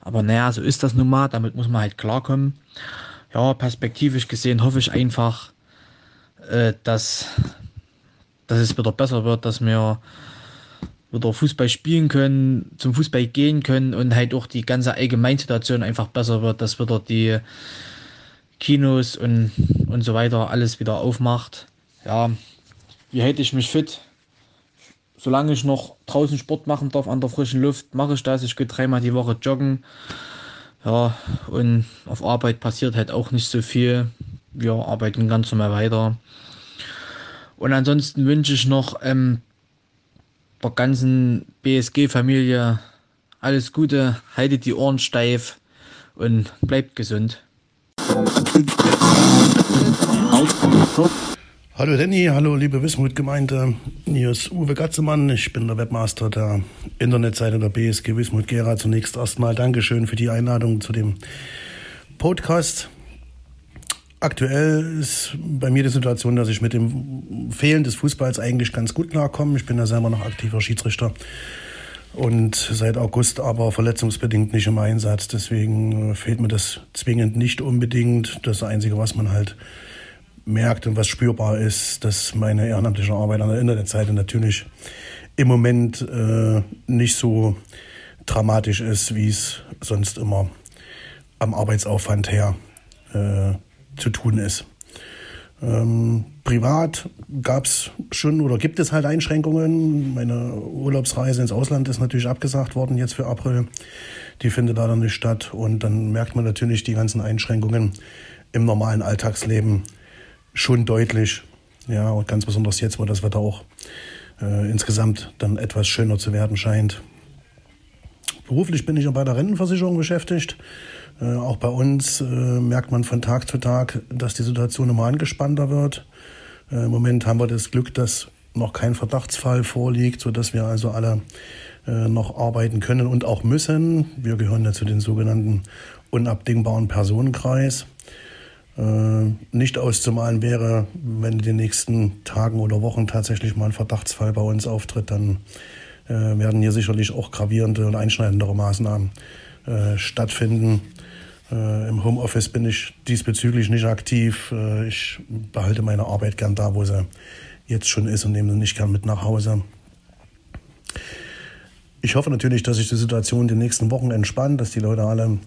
Aber naja, so ist das nun mal, damit muss man halt klarkommen. Ja, perspektivisch gesehen hoffe ich einfach, äh, dass, dass es wieder besser wird, dass wir wieder Fußball spielen können, zum Fußball gehen können und halt auch die ganze Allgemeinsituation einfach besser wird, dass wieder die Kinos und, und so weiter alles wieder aufmacht. Ja, wie hätte ich mich fit? Solange ich noch draußen Sport machen darf an der frischen Luft, mache ich das. Ich gehe dreimal die Woche joggen. Ja, und auf Arbeit passiert halt auch nicht so viel. Wir arbeiten ganz normal weiter. Und ansonsten wünsche ich noch ähm, der ganzen BSG-Familie alles Gute, haltet die Ohren steif und bleibt gesund. Hallo Danny, hallo liebe Wismut-Gemeinde. Hier ist Uwe Gatzemann, ich bin der Webmaster der Internetseite der BSG Wismut Gera. Zunächst erstmal Dankeschön für die Einladung zu dem Podcast. Aktuell ist bei mir die Situation, dass ich mit dem Fehlen des Fußballs eigentlich ganz gut klarkomme. Ich bin ja selber noch aktiver Schiedsrichter und seit August aber verletzungsbedingt nicht im Einsatz. Deswegen fehlt mir das zwingend nicht unbedingt. Das Einzige, was man halt merkt und was spürbar ist, dass meine ehrenamtliche Arbeit an der Internetseite natürlich im Moment äh, nicht so dramatisch ist, wie es sonst immer am Arbeitsaufwand her äh, zu tun ist. Ähm, privat gab es schon oder gibt es halt Einschränkungen. Meine Urlaubsreise ins Ausland ist natürlich abgesagt worden jetzt für April. Die findet leider nicht statt. Und dann merkt man natürlich die ganzen Einschränkungen im normalen Alltagsleben schon deutlich. Ja, und ganz besonders jetzt, wo das Wetter auch äh, insgesamt dann etwas schöner zu werden scheint. Beruflich bin ich ja bei der Rentenversicherung beschäftigt. Äh, auch bei uns äh, merkt man von Tag zu Tag, dass die Situation immer angespannter wird. Äh, Im Moment haben wir das Glück, dass noch kein Verdachtsfall vorliegt, sodass wir also alle äh, noch arbeiten können und auch müssen. Wir gehören ja zu den sogenannten unabdingbaren Personenkreis. Äh, nicht auszumalen wäre, wenn in den nächsten Tagen oder Wochen tatsächlich mal ein Verdachtsfall bei uns auftritt, dann werden hier sicherlich auch gravierende und einschneidendere Maßnahmen stattfinden. Äh, Im Homeoffice bin ich diesbezüglich nicht aktiv. Äh, ich behalte meine Arbeit gern da, wo sie jetzt schon ist und nehme sie nicht gern mit nach Hause. Ich hoffe natürlich, dass sich die Situation in den nächsten Wochen entspannt, dass die Leute alle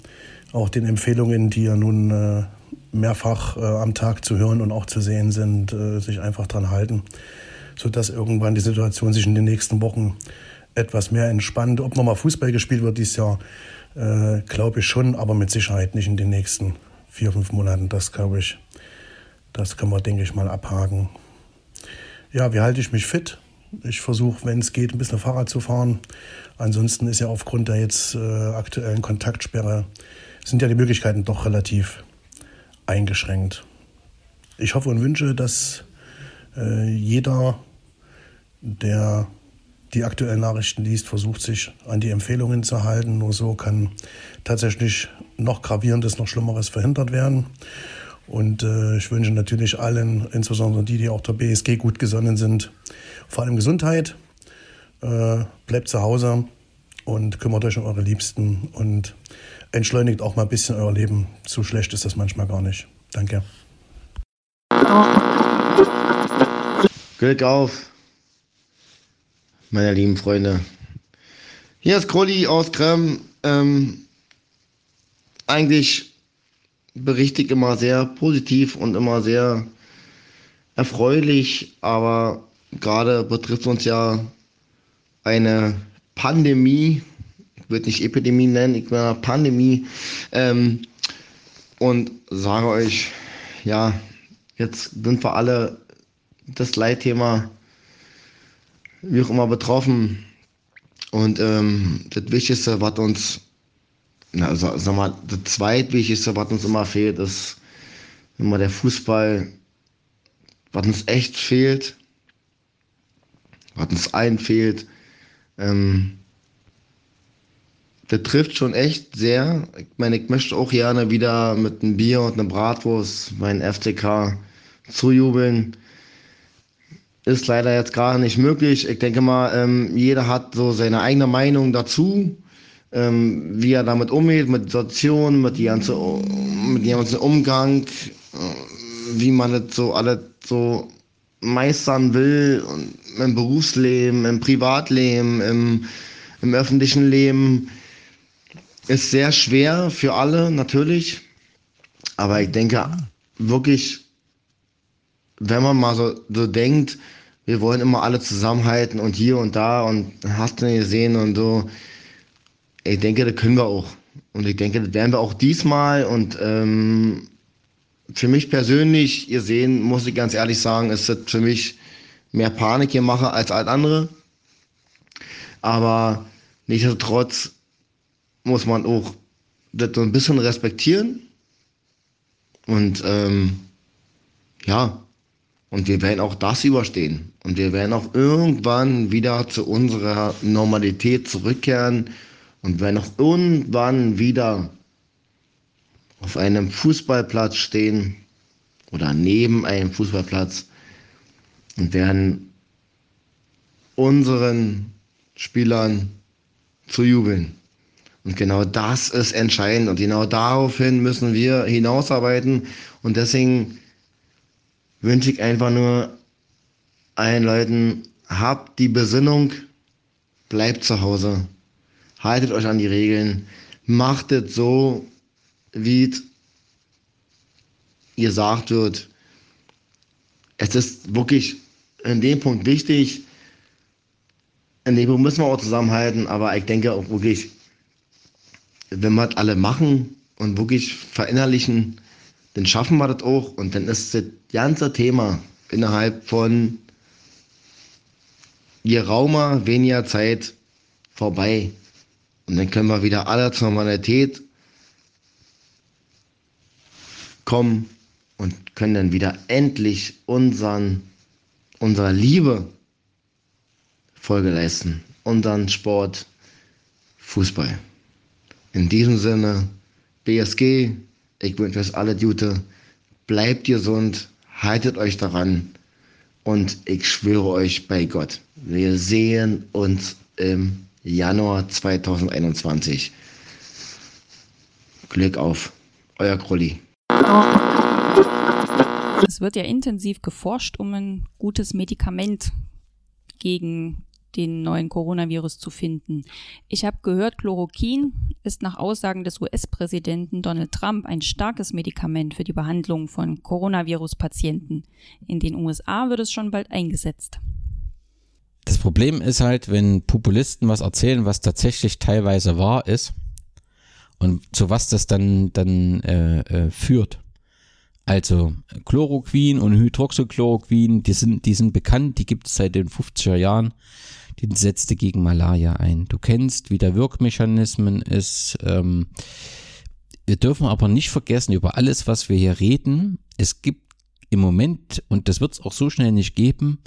auch den Empfehlungen, die ja nun äh, mehrfach äh, am Tag zu hören und auch zu sehen sind, äh, sich einfach dran halten, sodass irgendwann die Situation sich in den nächsten Wochen etwas mehr entspannt. Ob nochmal Fußball gespielt wird dieses Jahr, äh, glaube ich schon, aber mit Sicherheit nicht in den nächsten vier, fünf Monaten. Das glaube ich, das kann man, denke ich, mal abhaken. Ja, wie halte ich mich fit? Ich versuche, wenn es geht, ein bisschen Fahrrad zu fahren. Ansonsten ist ja aufgrund der jetzt äh, aktuellen Kontaktsperre sind ja die Möglichkeiten doch relativ eingeschränkt. Ich hoffe und wünsche, dass äh, jeder, der die aktuellen Nachrichten liest, versucht sich an die Empfehlungen zu halten. Nur so kann tatsächlich noch gravierendes, noch Schlimmeres verhindert werden. Und äh, ich wünsche natürlich allen, insbesondere die, die auch der BSG gut gesonnen sind, vor allem Gesundheit. Äh, bleibt zu Hause und kümmert euch um eure Liebsten und entschleunigt auch mal ein bisschen euer Leben. So schlecht ist das manchmal gar nicht. Danke. Glück auf, meine lieben Freunde. Hier ist Krolli aus Krem. Ähm, eigentlich ich immer sehr positiv und immer sehr erfreulich, aber gerade betrifft uns ja eine Pandemie, ich würde nicht Epidemie nennen, ich meine Pandemie. Ähm, und sage euch, ja, jetzt sind wir alle das Leitthema, wie auch immer, betroffen. Und ähm, das Wichtigste, was uns, na, sag, mal, das Zweitwichtigste, was uns immer fehlt, ist immer der Fußball, was uns echt fehlt, was uns allen fehlt. Ähm, das trifft schon echt sehr. Ich meine, ich möchte auch gerne wieder mit einem Bier und einer Bratwurst meinen FCK zujubeln. Ist leider jetzt gerade nicht möglich. Ich denke mal, ähm, jeder hat so seine eigene Meinung dazu, ähm, wie er damit umgeht, mit Situation, mit dem ganzen, mit dem ganzen Umgang, äh, wie man das so alles so meistern will, im Berufsleben, im Privatleben, im, im öffentlichen Leben, ist sehr schwer für alle natürlich. Aber ich denke wirklich, wenn man mal so, so denkt, wir wollen immer alle zusammenhalten und hier und da und hast du nicht gesehen und so. Ich denke, das können wir auch. Und ich denke, das werden wir auch diesmal. Und ähm, für mich persönlich, ihr sehen, muss ich ganz ehrlich sagen, ist das für mich mehr Panik hier mache als alles andere. Aber nichtsdestotrotz muss man auch das so ein bisschen respektieren. Und ähm, ja, und wir werden auch das überstehen. Und wir werden auch irgendwann wieder zu unserer Normalität zurückkehren und werden auch irgendwann wieder auf einem Fußballplatz stehen oder neben einem Fußballplatz und werden unseren Spielern zu jubeln. Und genau das ist entscheidend und genau daraufhin müssen wir hinausarbeiten und deswegen wünsche ich einfach nur allen Leuten, habt die Besinnung, bleibt zu Hause, haltet euch an die Regeln, macht es so, wie ihr sagt wird. Es ist wirklich in dem Punkt wichtig, in dem Punkt müssen wir auch zusammenhalten, aber ich denke auch wirklich, wenn wir das alle machen und wirklich verinnerlichen, dann schaffen wir das auch und dann ist das ganze Thema innerhalb von geraumer, weniger Zeit vorbei. Und dann können wir wieder alle zur Normalität kommen und können dann wieder endlich unseren, unserer Liebe Folge leisten. Unseren Sport Fußball. In diesem Sinne, BSG, ich wünsche euch alle Gute. Bleibt gesund, haltet euch daran und ich schwöre euch bei Gott, wir sehen uns im Januar 2021. Glück auf, euer Krulli. Es wird ja intensiv geforscht, um ein gutes Medikament gegen den neuen Coronavirus zu finden. Ich habe gehört, Chloroquin ist nach Aussagen des US-Präsidenten Donald Trump ein starkes Medikament für die Behandlung von Coronavirus-Patienten. In den USA wird es schon bald eingesetzt. Das Problem ist halt, wenn Populisten was erzählen, was tatsächlich teilweise wahr ist und zu was das dann, dann äh, äh, führt. Also Chloroquin und Hydroxychloroquin, die sind, die sind bekannt, die gibt es seit den 50er Jahren den setzte gegen Malaria ein. Du kennst, wie der Wirkmechanismen ist. Ähm, wir dürfen aber nicht vergessen, über alles, was wir hier reden, es gibt im Moment, und das wird es auch so schnell nicht geben,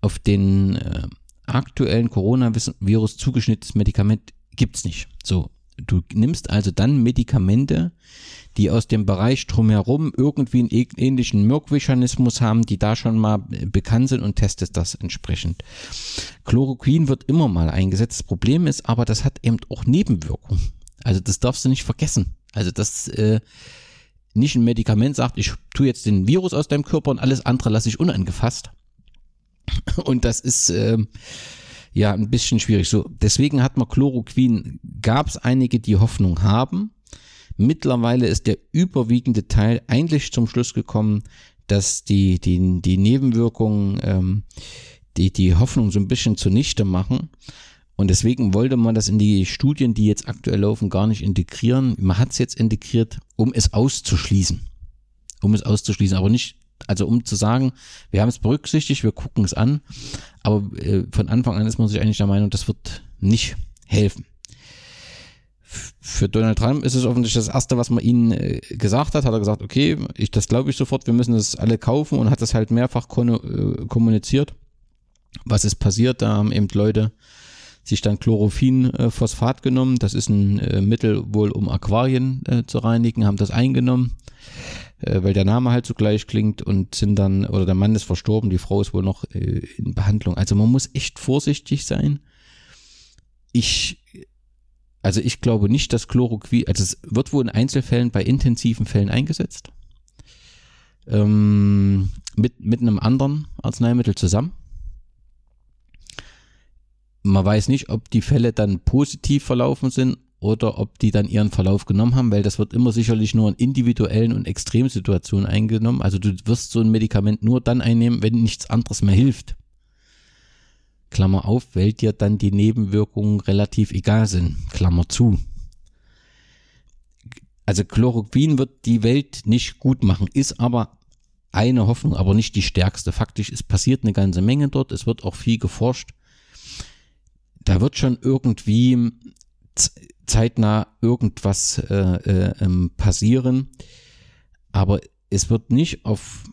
auf den äh, aktuellen Coronavirus zugeschnittenes Medikament gibt es nicht. So, du nimmst also dann Medikamente, die aus dem Bereich drumherum irgendwie einen ähnlichen Wirkmechanismus haben, die da schon mal bekannt sind und testest das entsprechend. Chloroquin wird immer mal eingesetzt. Das Problem ist aber, das hat eben auch Nebenwirkungen. Also das darfst du nicht vergessen. Also das äh, nicht ein Medikament sagt, ich tue jetzt den Virus aus deinem Körper und alles andere lasse ich unangefasst. Und das ist äh, ja ein bisschen schwierig. So, deswegen hat man Chloroquin, gab es einige, die Hoffnung haben. Mittlerweile ist der überwiegende Teil eigentlich zum Schluss gekommen, dass die, die, die Nebenwirkungen ähm, die, die Hoffnung so ein bisschen zunichte machen. Und deswegen wollte man das in die Studien, die jetzt aktuell laufen, gar nicht integrieren. Man hat es jetzt integriert, um es auszuschließen. Um es auszuschließen, aber nicht, also um zu sagen, wir haben es berücksichtigt, wir gucken es an. Aber äh, von Anfang an ist man sich eigentlich der Meinung, das wird nicht helfen für Donald Trump ist es offensichtlich das Erste, was man ihnen äh, gesagt hat. Hat er gesagt, okay, ich, das glaube ich sofort, wir müssen das alle kaufen und hat das halt mehrfach äh, kommuniziert. Was ist passiert? Da haben eben Leute sich dann Chlorophin-Phosphat genommen. Das ist ein äh, Mittel wohl, um Aquarien zu reinigen, haben das eingenommen, weil der Name halt so gleich klingt und sind dann, oder der Mann ist verstorben, die Frau ist wohl noch in Behandlung. Also man muss echt vorsichtig sein. Ich also ich glaube nicht, dass Chloroquin, also es wird wohl in Einzelfällen bei intensiven Fällen eingesetzt. ähm, mit, mit einem anderen Arzneimittel zusammen. Man weiß nicht, ob die Fälle dann positiv verlaufen sind oder ob die dann ihren Verlauf genommen haben, weil das wird immer sicherlich nur in individuellen und Extremsituationen eingenommen. Also du wirst so ein Medikament nur dann einnehmen, wenn nichts anderes mehr hilft. Klammer auf, weil dir dann die Nebenwirkungen relativ egal sind. Klammer zu. Also Chloroquin wird die Welt nicht gut machen, ist aber eine Hoffnung, aber nicht die stärkste. Faktisch, es passiert eine ganze Menge dort, es wird auch viel geforscht. Da wird schon irgendwie zeitnah irgendwas äh, äh, ähm, passieren, aber es wird nicht auf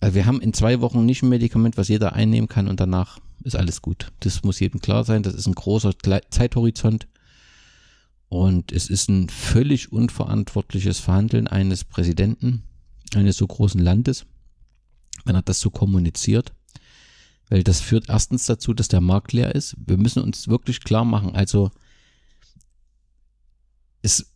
also wir haben in zwei Wochen nicht ein Medikament, was jeder einnehmen kann und danach ist alles gut. Das muss jedem klar sein. Das ist ein großer Zeithorizont. Und es ist ein völlig unverantwortliches Verhandeln eines Präsidenten eines so großen Landes, wenn er das so kommuniziert. Weil das führt erstens dazu, dass der Markt leer ist. Wir müssen uns wirklich klar machen, also es,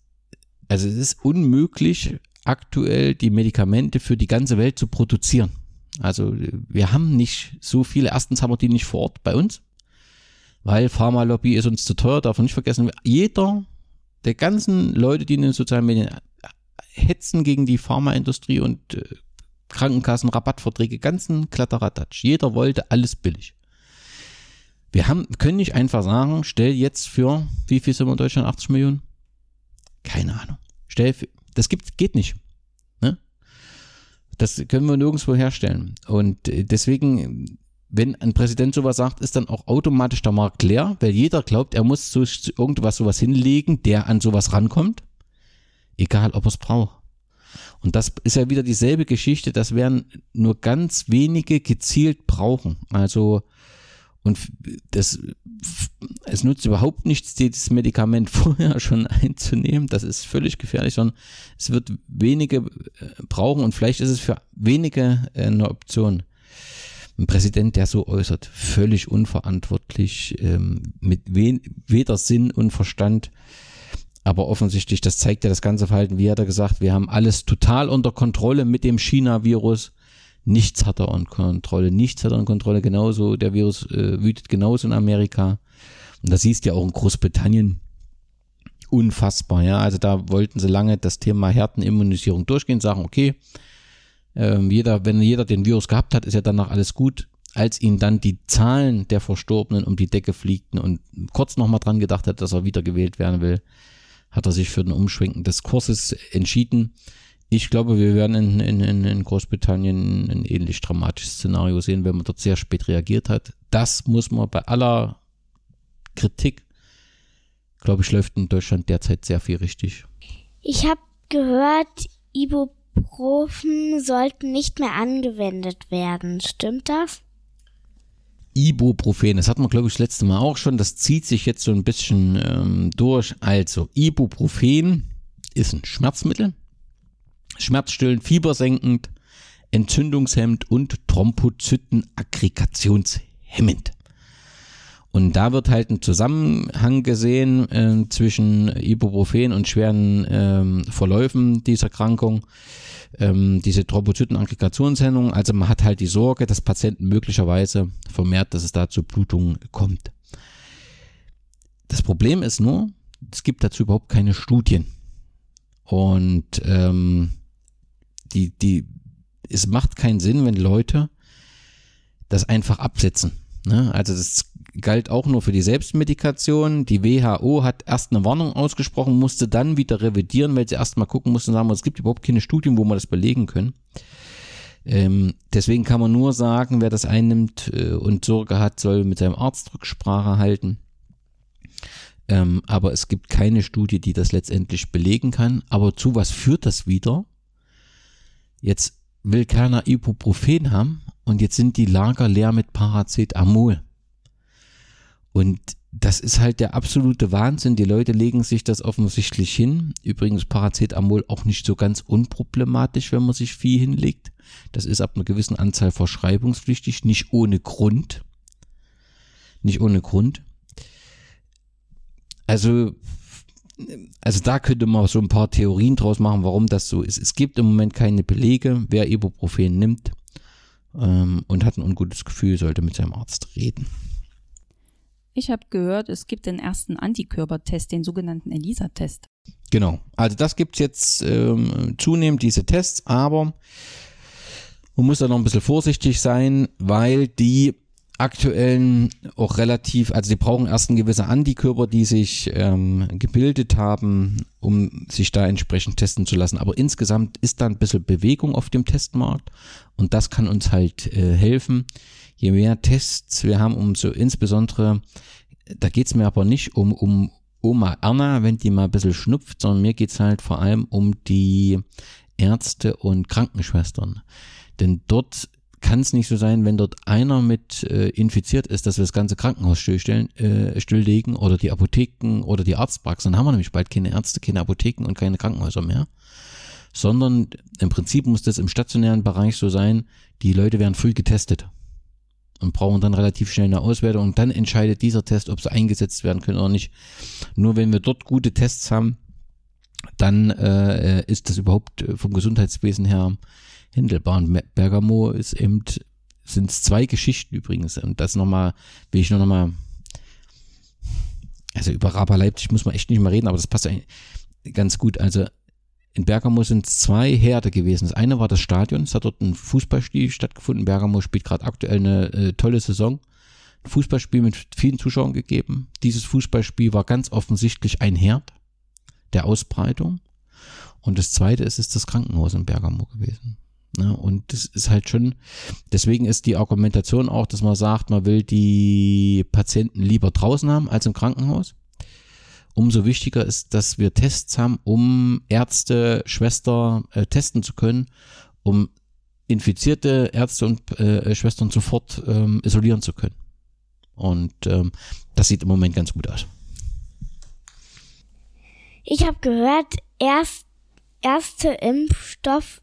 also es ist unmöglich, aktuell die Medikamente für die ganze Welt zu produzieren. Also wir haben nicht so viele. Erstens haben wir die nicht vor Ort bei uns, weil Pharmalobby ist uns zu teuer, darf man nicht vergessen. Jeder der ganzen Leute, die in den sozialen Medien hetzen gegen die Pharmaindustrie und äh, Krankenkassen, Rabattverträge, ganzen Kladderadatsch. Jeder wollte alles billig. Wir haben, können nicht einfach sagen, stell jetzt für, wie viel sind wir in Deutschland? 80 Millionen? Keine Ahnung. Stell das gibt, geht nicht. Ne? Das können wir nirgendwo herstellen. Und äh, deswegen, wenn ein Präsident sowas sagt, ist dann auch automatisch der Markt leer, weil jeder glaubt, er muss so irgendwas sowas hinlegen, der an sowas rankommt. Egal, ob er es braucht. Und das ist ja wieder dieselbe Geschichte, das werden nur ganz wenige gezielt brauchen. Also und das, es nutzt überhaupt nichts, dieses Medikament <laughs> vorher schon einzunehmen. Das ist völlig gefährlich, sondern es wird wenige äh, brauchen und vielleicht ist es für wenige äh, eine Option. Ein Präsident, der so äußert, völlig unverantwortlich, ähm, mit weder Sinn und Verstand. Aber offensichtlich, das zeigt ja das ganze Verhalten. Wie hat er gesagt, wir haben alles total unter Kontrolle mit dem China-Virus Nichts hat er an Kontrolle, nichts hat er an Kontrolle. Genauso, der Virus äh, wütet genauso in Amerika. Und das siehst du ja auch in Großbritannien. Unfassbar, ja. Also da wollten sie lange das Thema Härtenimmunisierung durchgehen, sagen, okay, ähm, jeder, wenn jeder den Virus gehabt hat, ist ja danach alles gut. Als ihnen dann die Zahlen der Verstorbenen um die Decke fliegten und kurz nochmal dran gedacht hat, dass er wieder gewählt werden will, hat er sich für den Umschwenken des Kurses entschieden. Ich glaube, wir werden in, in, in Großbritannien ein ähnlich dramatisches Szenario sehen, wenn man dort sehr spät reagiert hat. Das muss man bei aller Kritik, glaube ich, läuft in Deutschland derzeit sehr viel richtig. Ich habe gehört, Ibuprofen sollten nicht mehr angewendet werden. Stimmt das? Ibuprofen, das hatten wir, glaube ich, das letzte Mal auch schon. Das zieht sich jetzt so ein bisschen ähm, durch. Also, Ibuprofen ist ein Schmerzmittel schmerzstillend, fiebersenkend, entzündungshemmend und Thrombozytenaggregationshemmend. Und da wird halt ein Zusammenhang gesehen äh, zwischen Ibuprofen und schweren ähm, Verläufen dieser Erkrankung, ähm, diese Thrombozytenaggregationshemmung. Also man hat halt die Sorge, dass Patienten möglicherweise vermehrt, dass es da zu Blutungen kommt. Das Problem ist nur, es gibt dazu überhaupt keine Studien. Und ähm, die, die, es macht keinen Sinn, wenn Leute das einfach absetzen. Ne? Also das galt auch nur für die Selbstmedikation. Die WHO hat erst eine Warnung ausgesprochen, musste dann wieder revidieren, weil sie erst mal gucken mussten, sagen, es gibt überhaupt keine Studien, wo man das belegen können. Ähm, deswegen kann man nur sagen, wer das einnimmt äh, und Sorge hat, soll mit seinem Arzt Rücksprache halten. Ähm, aber es gibt keine Studie, die das letztendlich belegen kann. Aber zu was führt das wieder? Jetzt will keiner Ibuprofen haben und jetzt sind die Lager leer mit Paracetamol. Und das ist halt der absolute Wahnsinn. Die Leute legen sich das offensichtlich hin. Übrigens Paracetamol auch nicht so ganz unproblematisch, wenn man sich viel hinlegt. Das ist ab einer gewissen Anzahl verschreibungspflichtig, nicht ohne Grund. Nicht ohne Grund. Also also da könnte man so ein paar Theorien draus machen, warum das so ist. Es gibt im Moment keine Belege, wer Ibuprofen nimmt ähm, und hat ein ungutes Gefühl, sollte mit seinem Arzt reden. Ich habe gehört, es gibt den ersten Antikörpertest, den sogenannten ELISA-Test. Genau, also das gibt es jetzt ähm, zunehmend, diese Tests, aber man muss da noch ein bisschen vorsichtig sein, weil die aktuellen auch relativ, also sie brauchen erst ein gewisse Antikörper, die sich ähm, gebildet haben, um sich da entsprechend testen zu lassen. Aber insgesamt ist da ein bisschen Bewegung auf dem Testmarkt und das kann uns halt äh, helfen. Je mehr Tests wir haben, umso insbesondere, da geht's mir aber nicht um, um Oma Erna, wenn die mal ein bisschen schnupft, sondern mir geht's halt vor allem um die Ärzte und Krankenschwestern. Denn dort kann es nicht so sein, wenn dort einer mit äh, infiziert ist, dass wir das ganze Krankenhaus stillstellen, äh, stilllegen oder die Apotheken oder die Arztpraxen. Dann haben wir nämlich bald keine Ärzte, keine Apotheken und keine Krankenhäuser mehr. Sondern im Prinzip muss das im stationären Bereich so sein, die Leute werden früh getestet und brauchen dann relativ schnell eine Auswertung und dann entscheidet dieser Test, ob sie eingesetzt werden können oder nicht. Nur wenn wir dort gute Tests haben, dann äh, ist das überhaupt vom Gesundheitswesen her händelbar. Und Bergamo ist eben, sind es zwei Geschichten übrigens. Und das nochmal, will ich nur nochmal, also über Raba Leipzig muss man echt nicht mehr reden, aber das passt eigentlich ganz gut. Also in Bergamo sind zwei Herde gewesen. Das eine war das Stadion, es hat dort ein Fußballspiel stattgefunden. Bergamo spielt gerade aktuell eine äh, tolle Saison. Ein Fußballspiel mit vielen Zuschauern gegeben. Dieses Fußballspiel war ganz offensichtlich ein Herd der Ausbreitung. Und das zweite ist, ist das Krankenhaus in Bergamo gewesen. Ja, und das ist halt schon, deswegen ist die Argumentation auch, dass man sagt, man will die Patienten lieber draußen haben als im Krankenhaus. Umso wichtiger ist, dass wir Tests haben, um Ärzte, Schwester äh, testen zu können, um infizierte Ärzte und äh, Schwestern sofort ähm, isolieren zu können. Und ähm, das sieht im Moment ganz gut aus. Ich habe gehört, erst erste Impfstoff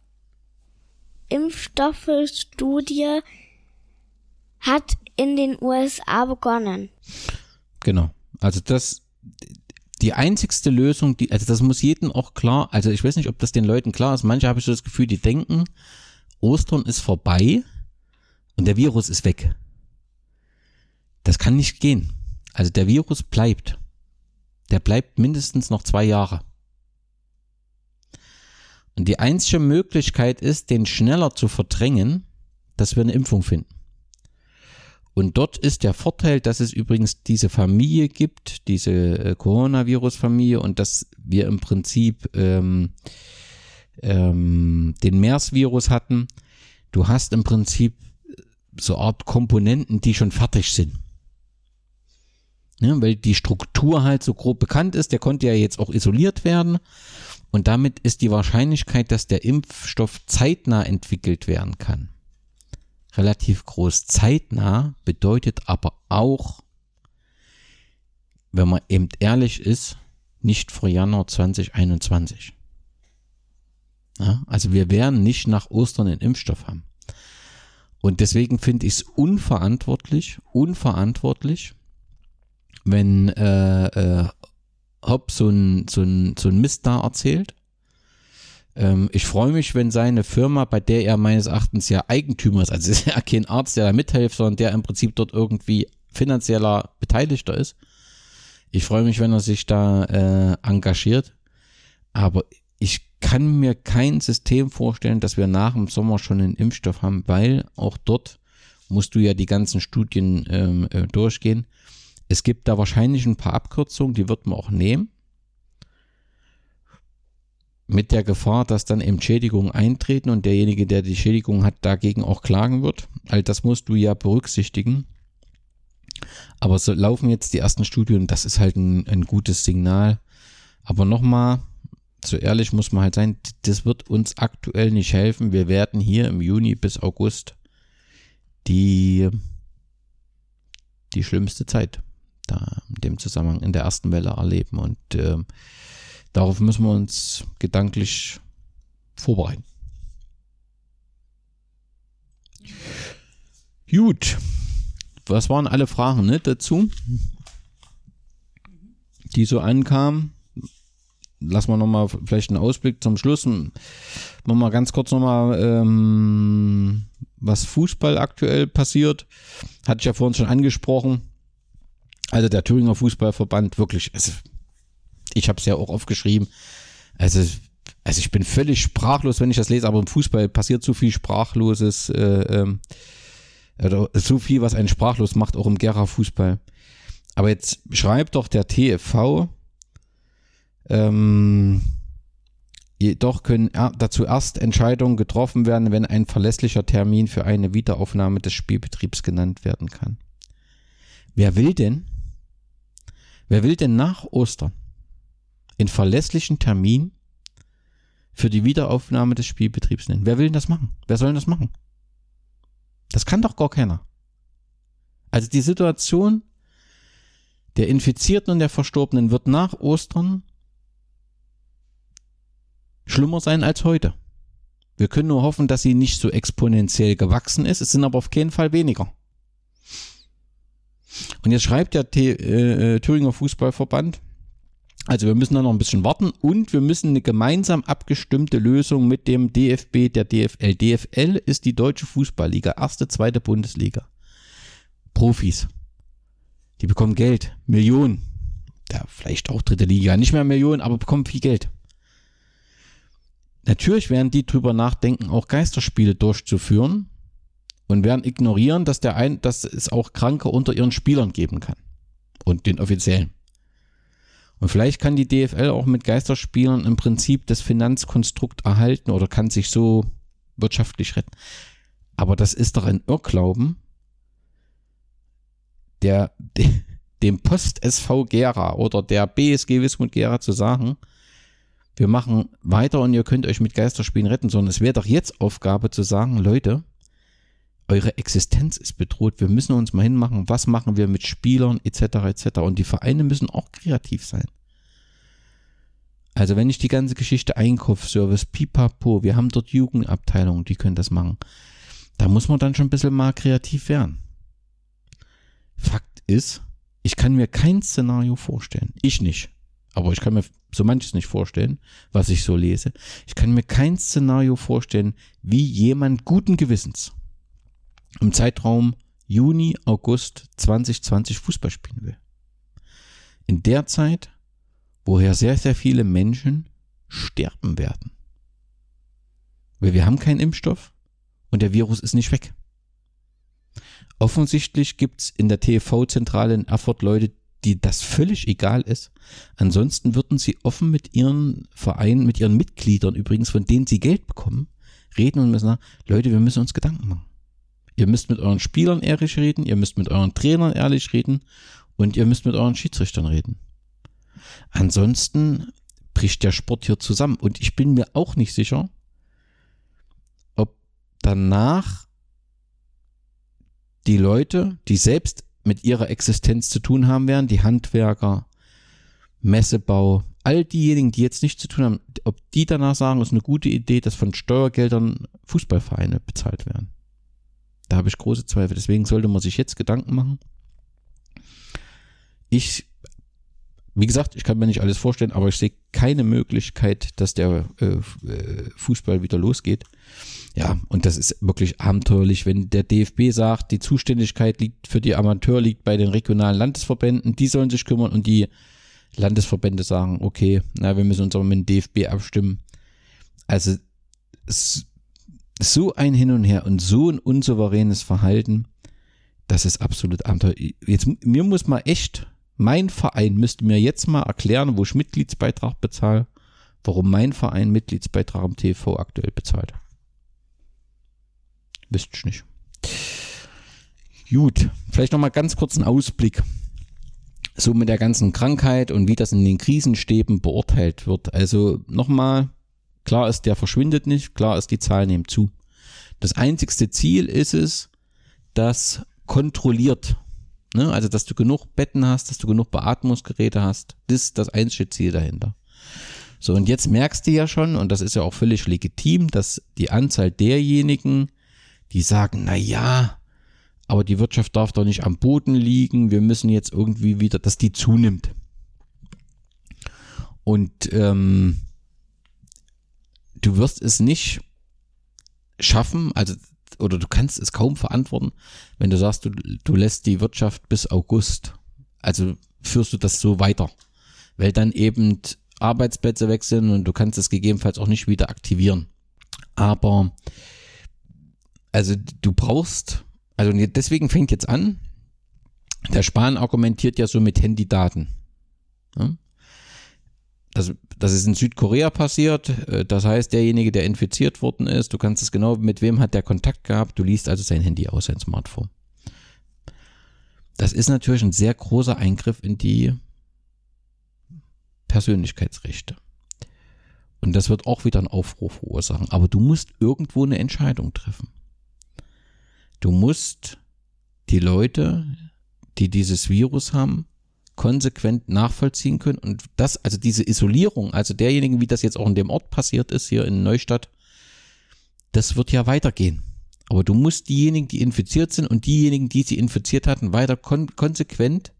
Impfstoffe-Studie hat in den USA begonnen. Genau. Also das, die einzigste Lösung, die, also das muss jedem auch klar, also ich weiß nicht, ob das den Leuten klar ist. Manche habe ich so das Gefühl, die denken, Ostern ist vorbei und der Virus ist weg. Das kann nicht gehen. Also der Virus bleibt. Der bleibt mindestens noch zwei Jahre. Und die einzige Möglichkeit ist, den schneller zu verdrängen, dass wir eine Impfung finden. Und dort ist der Vorteil, dass es übrigens diese Familie gibt, diese äh, Coronavirus-Familie und dass wir im Prinzip ähm, ähm, den MERS-Virus hatten. Du hast im Prinzip so Art Komponenten, die schon fertig sind. Ja, weil die Struktur halt so grob bekannt ist, der konnte ja jetzt auch isoliert werden und damit ist die Wahrscheinlichkeit, dass der Impfstoff zeitnah entwickelt werden kann, relativ groß. Zeitnah bedeutet aber auch, wenn man eben ehrlich ist, nicht vor Januar 2021. Ja, also wir werden nicht nach Ostern einen Impfstoff haben. Und deswegen finde ich es unverantwortlich, unverantwortlich, wenn äh, äh, Hopp so ein, so ein, so ein Mist da erzählt. Ähm, ich freue mich, wenn seine Firma, bei der er meines Erachtens ja Eigentümer ist, also ist ja kein Arzt, der da mithilft, sondern der im Prinzip dort irgendwie finanzieller Beteiligter ist. Ich freue mich, wenn er sich da äh, engagiert. Aber ich kann mir kein System vorstellen, dass wir nach dem Sommer schon einen Impfstoff haben, weil auch dort musst du ja die ganzen Studien ähm, äh, durchgehen. Es gibt da wahrscheinlich ein paar Abkürzungen, die wird man auch nehmen. Mit der Gefahr, dass dann eben Schädigungen eintreten und derjenige, der die Schädigung hat, dagegen auch klagen wird. All das musst du ja berücksichtigen. Aber so laufen jetzt die ersten Studien, das ist halt ein, ein gutes Signal. Aber nochmal, so ehrlich muss man halt sein, das wird uns aktuell nicht helfen. Wir werden hier im Juni bis August die, die schlimmste Zeit da in dem Zusammenhang in der ersten Welle erleben. Und äh, darauf müssen wir uns gedanklich vorbereiten. Gut. Was waren alle Fragen ne, dazu, die so ankamen? lassen wir nochmal vielleicht einen Ausblick zum Schluss. Machen wir ganz kurz nochmal, ähm, was Fußball aktuell passiert. Hatte ich ja vorhin schon angesprochen. Also der Thüringer Fußballverband, wirklich, also ich habe es ja auch aufgeschrieben. Also, also ich bin völlig sprachlos, wenn ich das lese, aber im Fußball passiert so viel Sprachloses, äh, ähm, oder so viel, was einen sprachlos macht, auch im Gera-Fußball. Aber jetzt schreibt doch der TFV, ähm, jedoch können dazu erst Entscheidungen getroffen werden, wenn ein verlässlicher Termin für eine Wiederaufnahme des Spielbetriebs genannt werden kann. Wer will denn? Wer will denn nach Ostern in verlässlichen Termin für die Wiederaufnahme des Spielbetriebs nennen? Wer will denn das machen? Wer soll denn das machen? Das kann doch gar keiner. Also die Situation der Infizierten und der Verstorbenen wird nach Ostern schlimmer sein als heute. Wir können nur hoffen, dass sie nicht so exponentiell gewachsen ist. Es sind aber auf keinen Fall weniger. Und jetzt schreibt der T äh, Thüringer Fußballverband, also wir müssen da noch ein bisschen warten und wir müssen eine gemeinsam abgestimmte Lösung mit dem DFB, der DFL. DFL ist die deutsche Fußballliga, erste, zweite Bundesliga. Profis. Die bekommen Geld, Millionen. Ja, vielleicht auch dritte Liga, nicht mehr Millionen, aber bekommen viel Geld. Natürlich werden die drüber nachdenken, auch Geisterspiele durchzuführen und werden ignorieren, dass, der ein, dass es auch Kranke unter ihren Spielern geben kann. Und den Offiziellen. Und vielleicht kann die DFL auch mit Geisterspielern im Prinzip das Finanzkonstrukt erhalten oder kann sich so wirtschaftlich retten. Aber das ist doch ein Irrglauben, der, <laughs> dem Post-SV Gera oder der BSG Wismut Gera zu sagen, wir machen weiter und ihr könnt euch mit Geisterspielen retten, sondern es wäre doch jetzt Aufgabe zu sagen, Leute, eure Existenz ist bedroht, wir müssen uns mal hinmachen, was machen wir mit Spielern etc. etc. Und die Vereine müssen auch kreativ sein. Also wenn ich die ganze Geschichte Einkaufsservice, pipapo, wir haben dort Jugendabteilungen, die können das machen. Da muss man dann schon ein bisschen mal kreativ werden. Fakt ist, ich kann mir kein Szenario vorstellen. Ich nicht. Aber ich kann mir so manches nicht vorstellen, was ich so lese. Ich kann mir kein Szenario vorstellen, wie jemand guten Gewissens im Zeitraum Juni, August 2020 Fußball spielen will. In der Zeit, woher sehr, sehr viele Menschen sterben werden. Weil wir haben keinen Impfstoff und der Virus ist nicht weg. Offensichtlich gibt es in der TV-Zentrale in Erfurt Leute, die das völlig egal ist. Ansonsten würden sie offen mit ihren Vereinen, mit ihren Mitgliedern übrigens, von denen sie Geld bekommen, reden und müssen sagen, Leute, wir müssen uns Gedanken machen. Ihr müsst mit euren Spielern ehrlich reden, ihr müsst mit euren Trainern ehrlich reden und ihr müsst mit euren Schiedsrichtern reden. Ansonsten bricht der Sport hier zusammen und ich bin mir auch nicht sicher, ob danach die Leute, die selbst mit ihrer Existenz zu tun haben werden, die Handwerker, Messebau, all diejenigen, die jetzt nichts zu tun haben, ob die danach sagen, es ist eine gute Idee, dass von Steuergeldern Fußballvereine bezahlt werden. Da habe ich große Zweifel. Deswegen sollte man sich jetzt Gedanken machen. Ich, wie gesagt, ich kann mir nicht alles vorstellen, aber ich sehe keine Möglichkeit, dass der äh, äh Fußball wieder losgeht. Ja, und das ist wirklich abenteuerlich, wenn der DFB sagt, die Zuständigkeit liegt für die Amateur liegt bei den regionalen Landesverbänden, die sollen sich kümmern und die Landesverbände sagen, okay, na, wir müssen uns aber mit dem DFB abstimmen. Also so ein Hin und Her und so ein unsouveränes Verhalten, das ist absolut abenteuerlich. Jetzt, mir muss mal echt, mein Verein müsste mir jetzt mal erklären, wo ich Mitgliedsbeitrag bezahle, warum mein Verein Mitgliedsbeitrag im TV aktuell bezahlt. Wisst ich nicht. Gut, vielleicht nochmal ganz kurz einen Ausblick. So mit der ganzen Krankheit und wie das in den Krisenstäben beurteilt wird. Also nochmal, klar ist, der verschwindet nicht, klar ist, die Zahl nimmt zu. Das einzigste Ziel ist es, dass kontrolliert, ne? also dass du genug Betten hast, dass du genug Beatmungsgeräte hast. Das ist das einzige Ziel dahinter. So, und jetzt merkst du ja schon, und das ist ja auch völlig legitim, dass die Anzahl derjenigen, die sagen, na ja, aber die Wirtschaft darf doch nicht am Boden liegen, wir müssen jetzt irgendwie wieder, dass die zunimmt. Und ähm, du wirst es nicht schaffen, also oder du kannst es kaum verantworten, wenn du sagst, du, du lässt die Wirtschaft bis August. Also führst du das so weiter. Weil dann eben Arbeitsplätze wechseln und du kannst es gegebenenfalls auch nicht wieder aktivieren. Aber also du brauchst, also deswegen fängt jetzt an, der Spahn argumentiert ja so mit Handydaten. Das, das ist in Südkorea passiert. Äh, das heißt, derjenige, der infiziert worden ist, du kannst es genau, mit wem hat der Kontakt gehabt, du liest also sein Handy aus, sein Smartphone. Das ist natürlich ein sehr großer Eingriff in die Persönlichkeitsrechte. Und das wird auch wieder einen Aufruhr verursachen. Aber du musst irgendwo eine Entscheidung treffen. Du musst die Leute, die dieses Virus haben, konsequent nachvollziehen können. Und das, also diese Isolierung, also derjenigen, wie das jetzt auch in dem Ort passiert ist, hier in Neustadt, das wird ja weitergehen. Aber du musst diejenigen, die infiziert sind und diejenigen, die sie infiziert hatten, weiter kon konsequent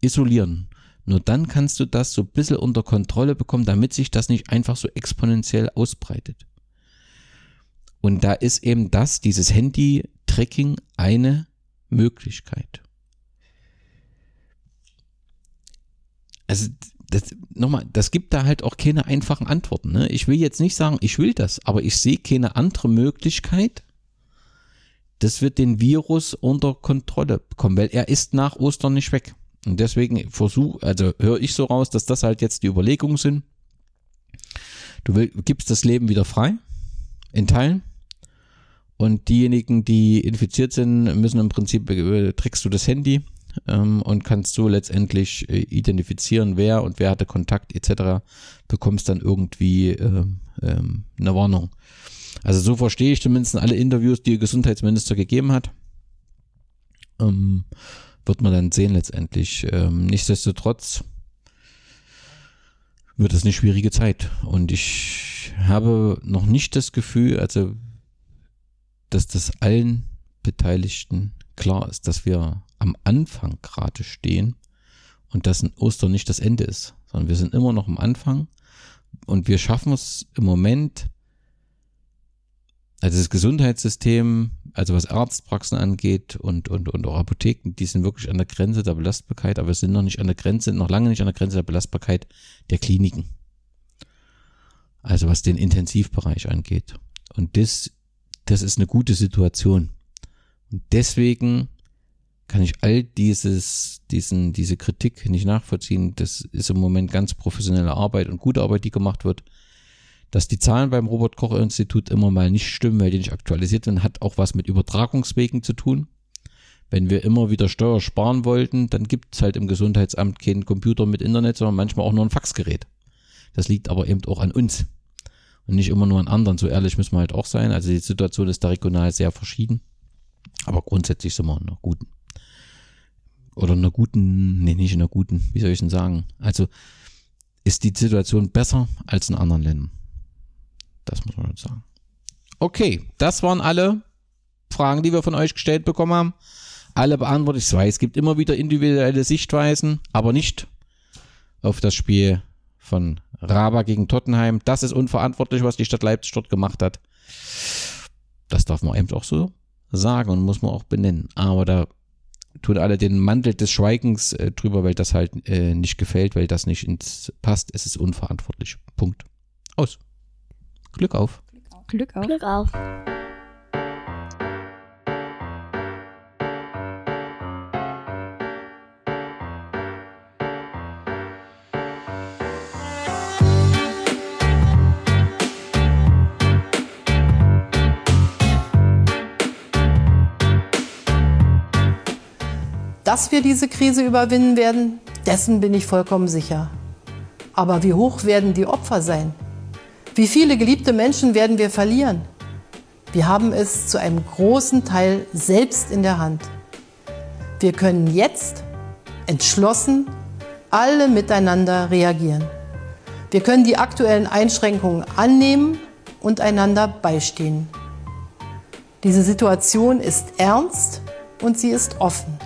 isolieren. Nur dann kannst du das so ein bisschen unter Kontrolle bekommen, damit sich das nicht einfach so exponentiell ausbreitet. Und da ist eben das, dieses Handy-Tracking eine Möglichkeit. Also das, nochmal, das gibt da halt auch keine einfachen Antworten. Ne? Ich will jetzt nicht sagen, ich will das, aber ich sehe keine andere Möglichkeit, dass wir den Virus unter Kontrolle bekommen, weil er ist nach Ostern nicht weg. Und deswegen versuche, also höre ich so raus, dass das halt jetzt die Überlegungen sind. Du will, gibst das Leben wieder frei, in Teilen. Und diejenigen, die infiziert sind, müssen im Prinzip, äh, trickst du das Handy ähm, und kannst so letztendlich äh, identifizieren, wer und wer hatte Kontakt etc. Bekommst dann irgendwie äh, ähm, eine Warnung. Also so verstehe ich zumindest alle Interviews, die der Gesundheitsminister gegeben hat. Ähm, wird man dann sehen letztendlich. Ähm, nichtsdestotrotz wird es eine schwierige Zeit. Und ich habe noch nicht das Gefühl, also, dass das allen Beteiligten klar ist, dass wir am Anfang gerade stehen und dass Ostern nicht das Ende ist, sondern wir sind immer noch am Anfang und wir schaffen es im Moment, also das Gesundheitssystem, also was Arztpraxen angeht und, und, und auch Apotheken, die sind wirklich an der Grenze der Belastbarkeit, aber wir sind noch nicht an der Grenze, noch lange nicht an der Grenze der Belastbarkeit der Kliniken. Also was den Intensivbereich angeht. Und das, das ist eine gute Situation. Und deswegen kann ich all dieses, diesen, diese Kritik nicht nachvollziehen. Das ist im Moment ganz professionelle Arbeit und gute Arbeit, die gemacht wird. Dass die Zahlen beim Robert Koch Institut immer mal nicht stimmen, weil die nicht aktualisiert werden, hat auch was mit Übertragungswegen zu tun. Wenn wir immer wieder Steuer sparen wollten, dann gibt es halt im Gesundheitsamt keinen Computer mit Internet, sondern manchmal auch nur ein Faxgerät. Das liegt aber eben auch an uns und nicht immer nur an anderen. So ehrlich müssen wir halt auch sein. Also die Situation ist da regional sehr verschieden. Aber grundsätzlich sind wir in einer guten oder in einer guten, nee, nicht in einer guten, wie soll ich denn sagen? Also ist die Situation besser als in anderen Ländern. Das muss man sagen. Okay, das waren alle Fragen, die wir von euch gestellt bekommen haben. Alle beantwortet. Ich weiß, es gibt immer wieder individuelle Sichtweisen, aber nicht auf das Spiel von Raba gegen Tottenheim. Das ist unverantwortlich, was die Stadt Leipzig dort gemacht hat. Das darf man eben auch so sagen und muss man auch benennen. Aber da tun alle den Mantel des Schweigens äh, drüber, weil das halt äh, nicht gefällt, weil das nicht ins passt. Es ist unverantwortlich. Punkt. Aus. Glück auf. Glück auf. Glück auf. Dass wir diese Krise überwinden werden, dessen bin ich vollkommen sicher. Aber wie hoch werden die Opfer sein? Wie viele geliebte Menschen werden wir verlieren? Wir haben es zu einem großen Teil selbst in der Hand. Wir können jetzt entschlossen alle miteinander reagieren. Wir können die aktuellen Einschränkungen annehmen und einander beistehen. Diese Situation ist ernst und sie ist offen.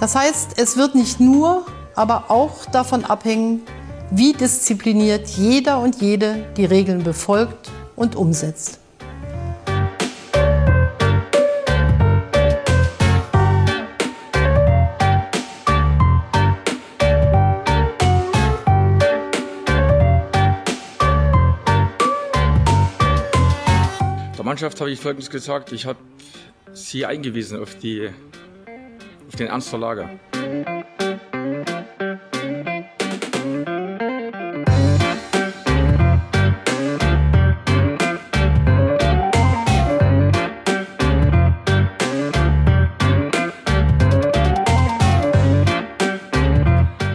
Das heißt, es wird nicht nur, aber auch davon abhängen, wie diszipliniert jeder und jede die Regeln befolgt und umsetzt. Der Mannschaft habe ich Folgendes gesagt. Ich habe sie eingewiesen auf, die, auf den Ernst der Lage.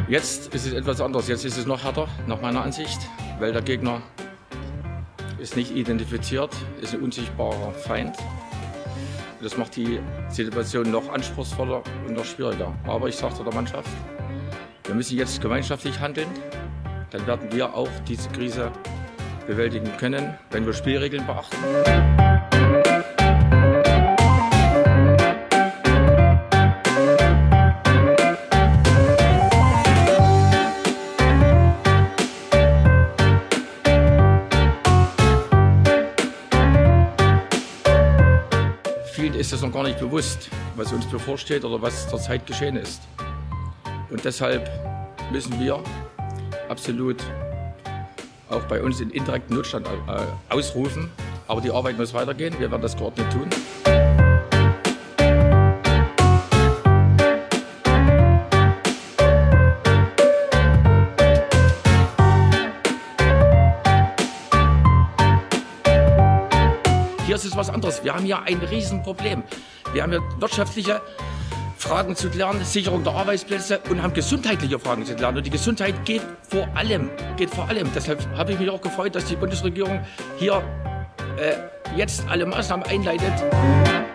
Jetzt ist es etwas anders. Jetzt ist es noch härter, nach meiner Ansicht, weil der Gegner ist nicht identifiziert, ist ein unsichtbarer Feind. Das macht die Situation noch anspruchsvoller und noch schwieriger. Aber ich sagte der Mannschaft, wir müssen jetzt gemeinschaftlich handeln. Dann werden wir auch diese Krise bewältigen können, wenn wir Spielregeln beachten. Es noch gar nicht bewusst, was uns bevorsteht oder was zurzeit geschehen ist. Und deshalb müssen wir absolut auch bei uns den indirekten Notstand äh, ausrufen. Aber die Arbeit muss weitergehen. Wir werden das koordiniert tun. Ist was anderes. Wir haben hier ein Riesenproblem. Wir haben hier wirtschaftliche Fragen zu klären, Sicherung der Arbeitsplätze und haben gesundheitliche Fragen zu klären. Und die Gesundheit geht vor allem. Geht vor allem. Deshalb habe ich mich auch gefreut, dass die Bundesregierung hier äh, jetzt alle Maßnahmen einleitet.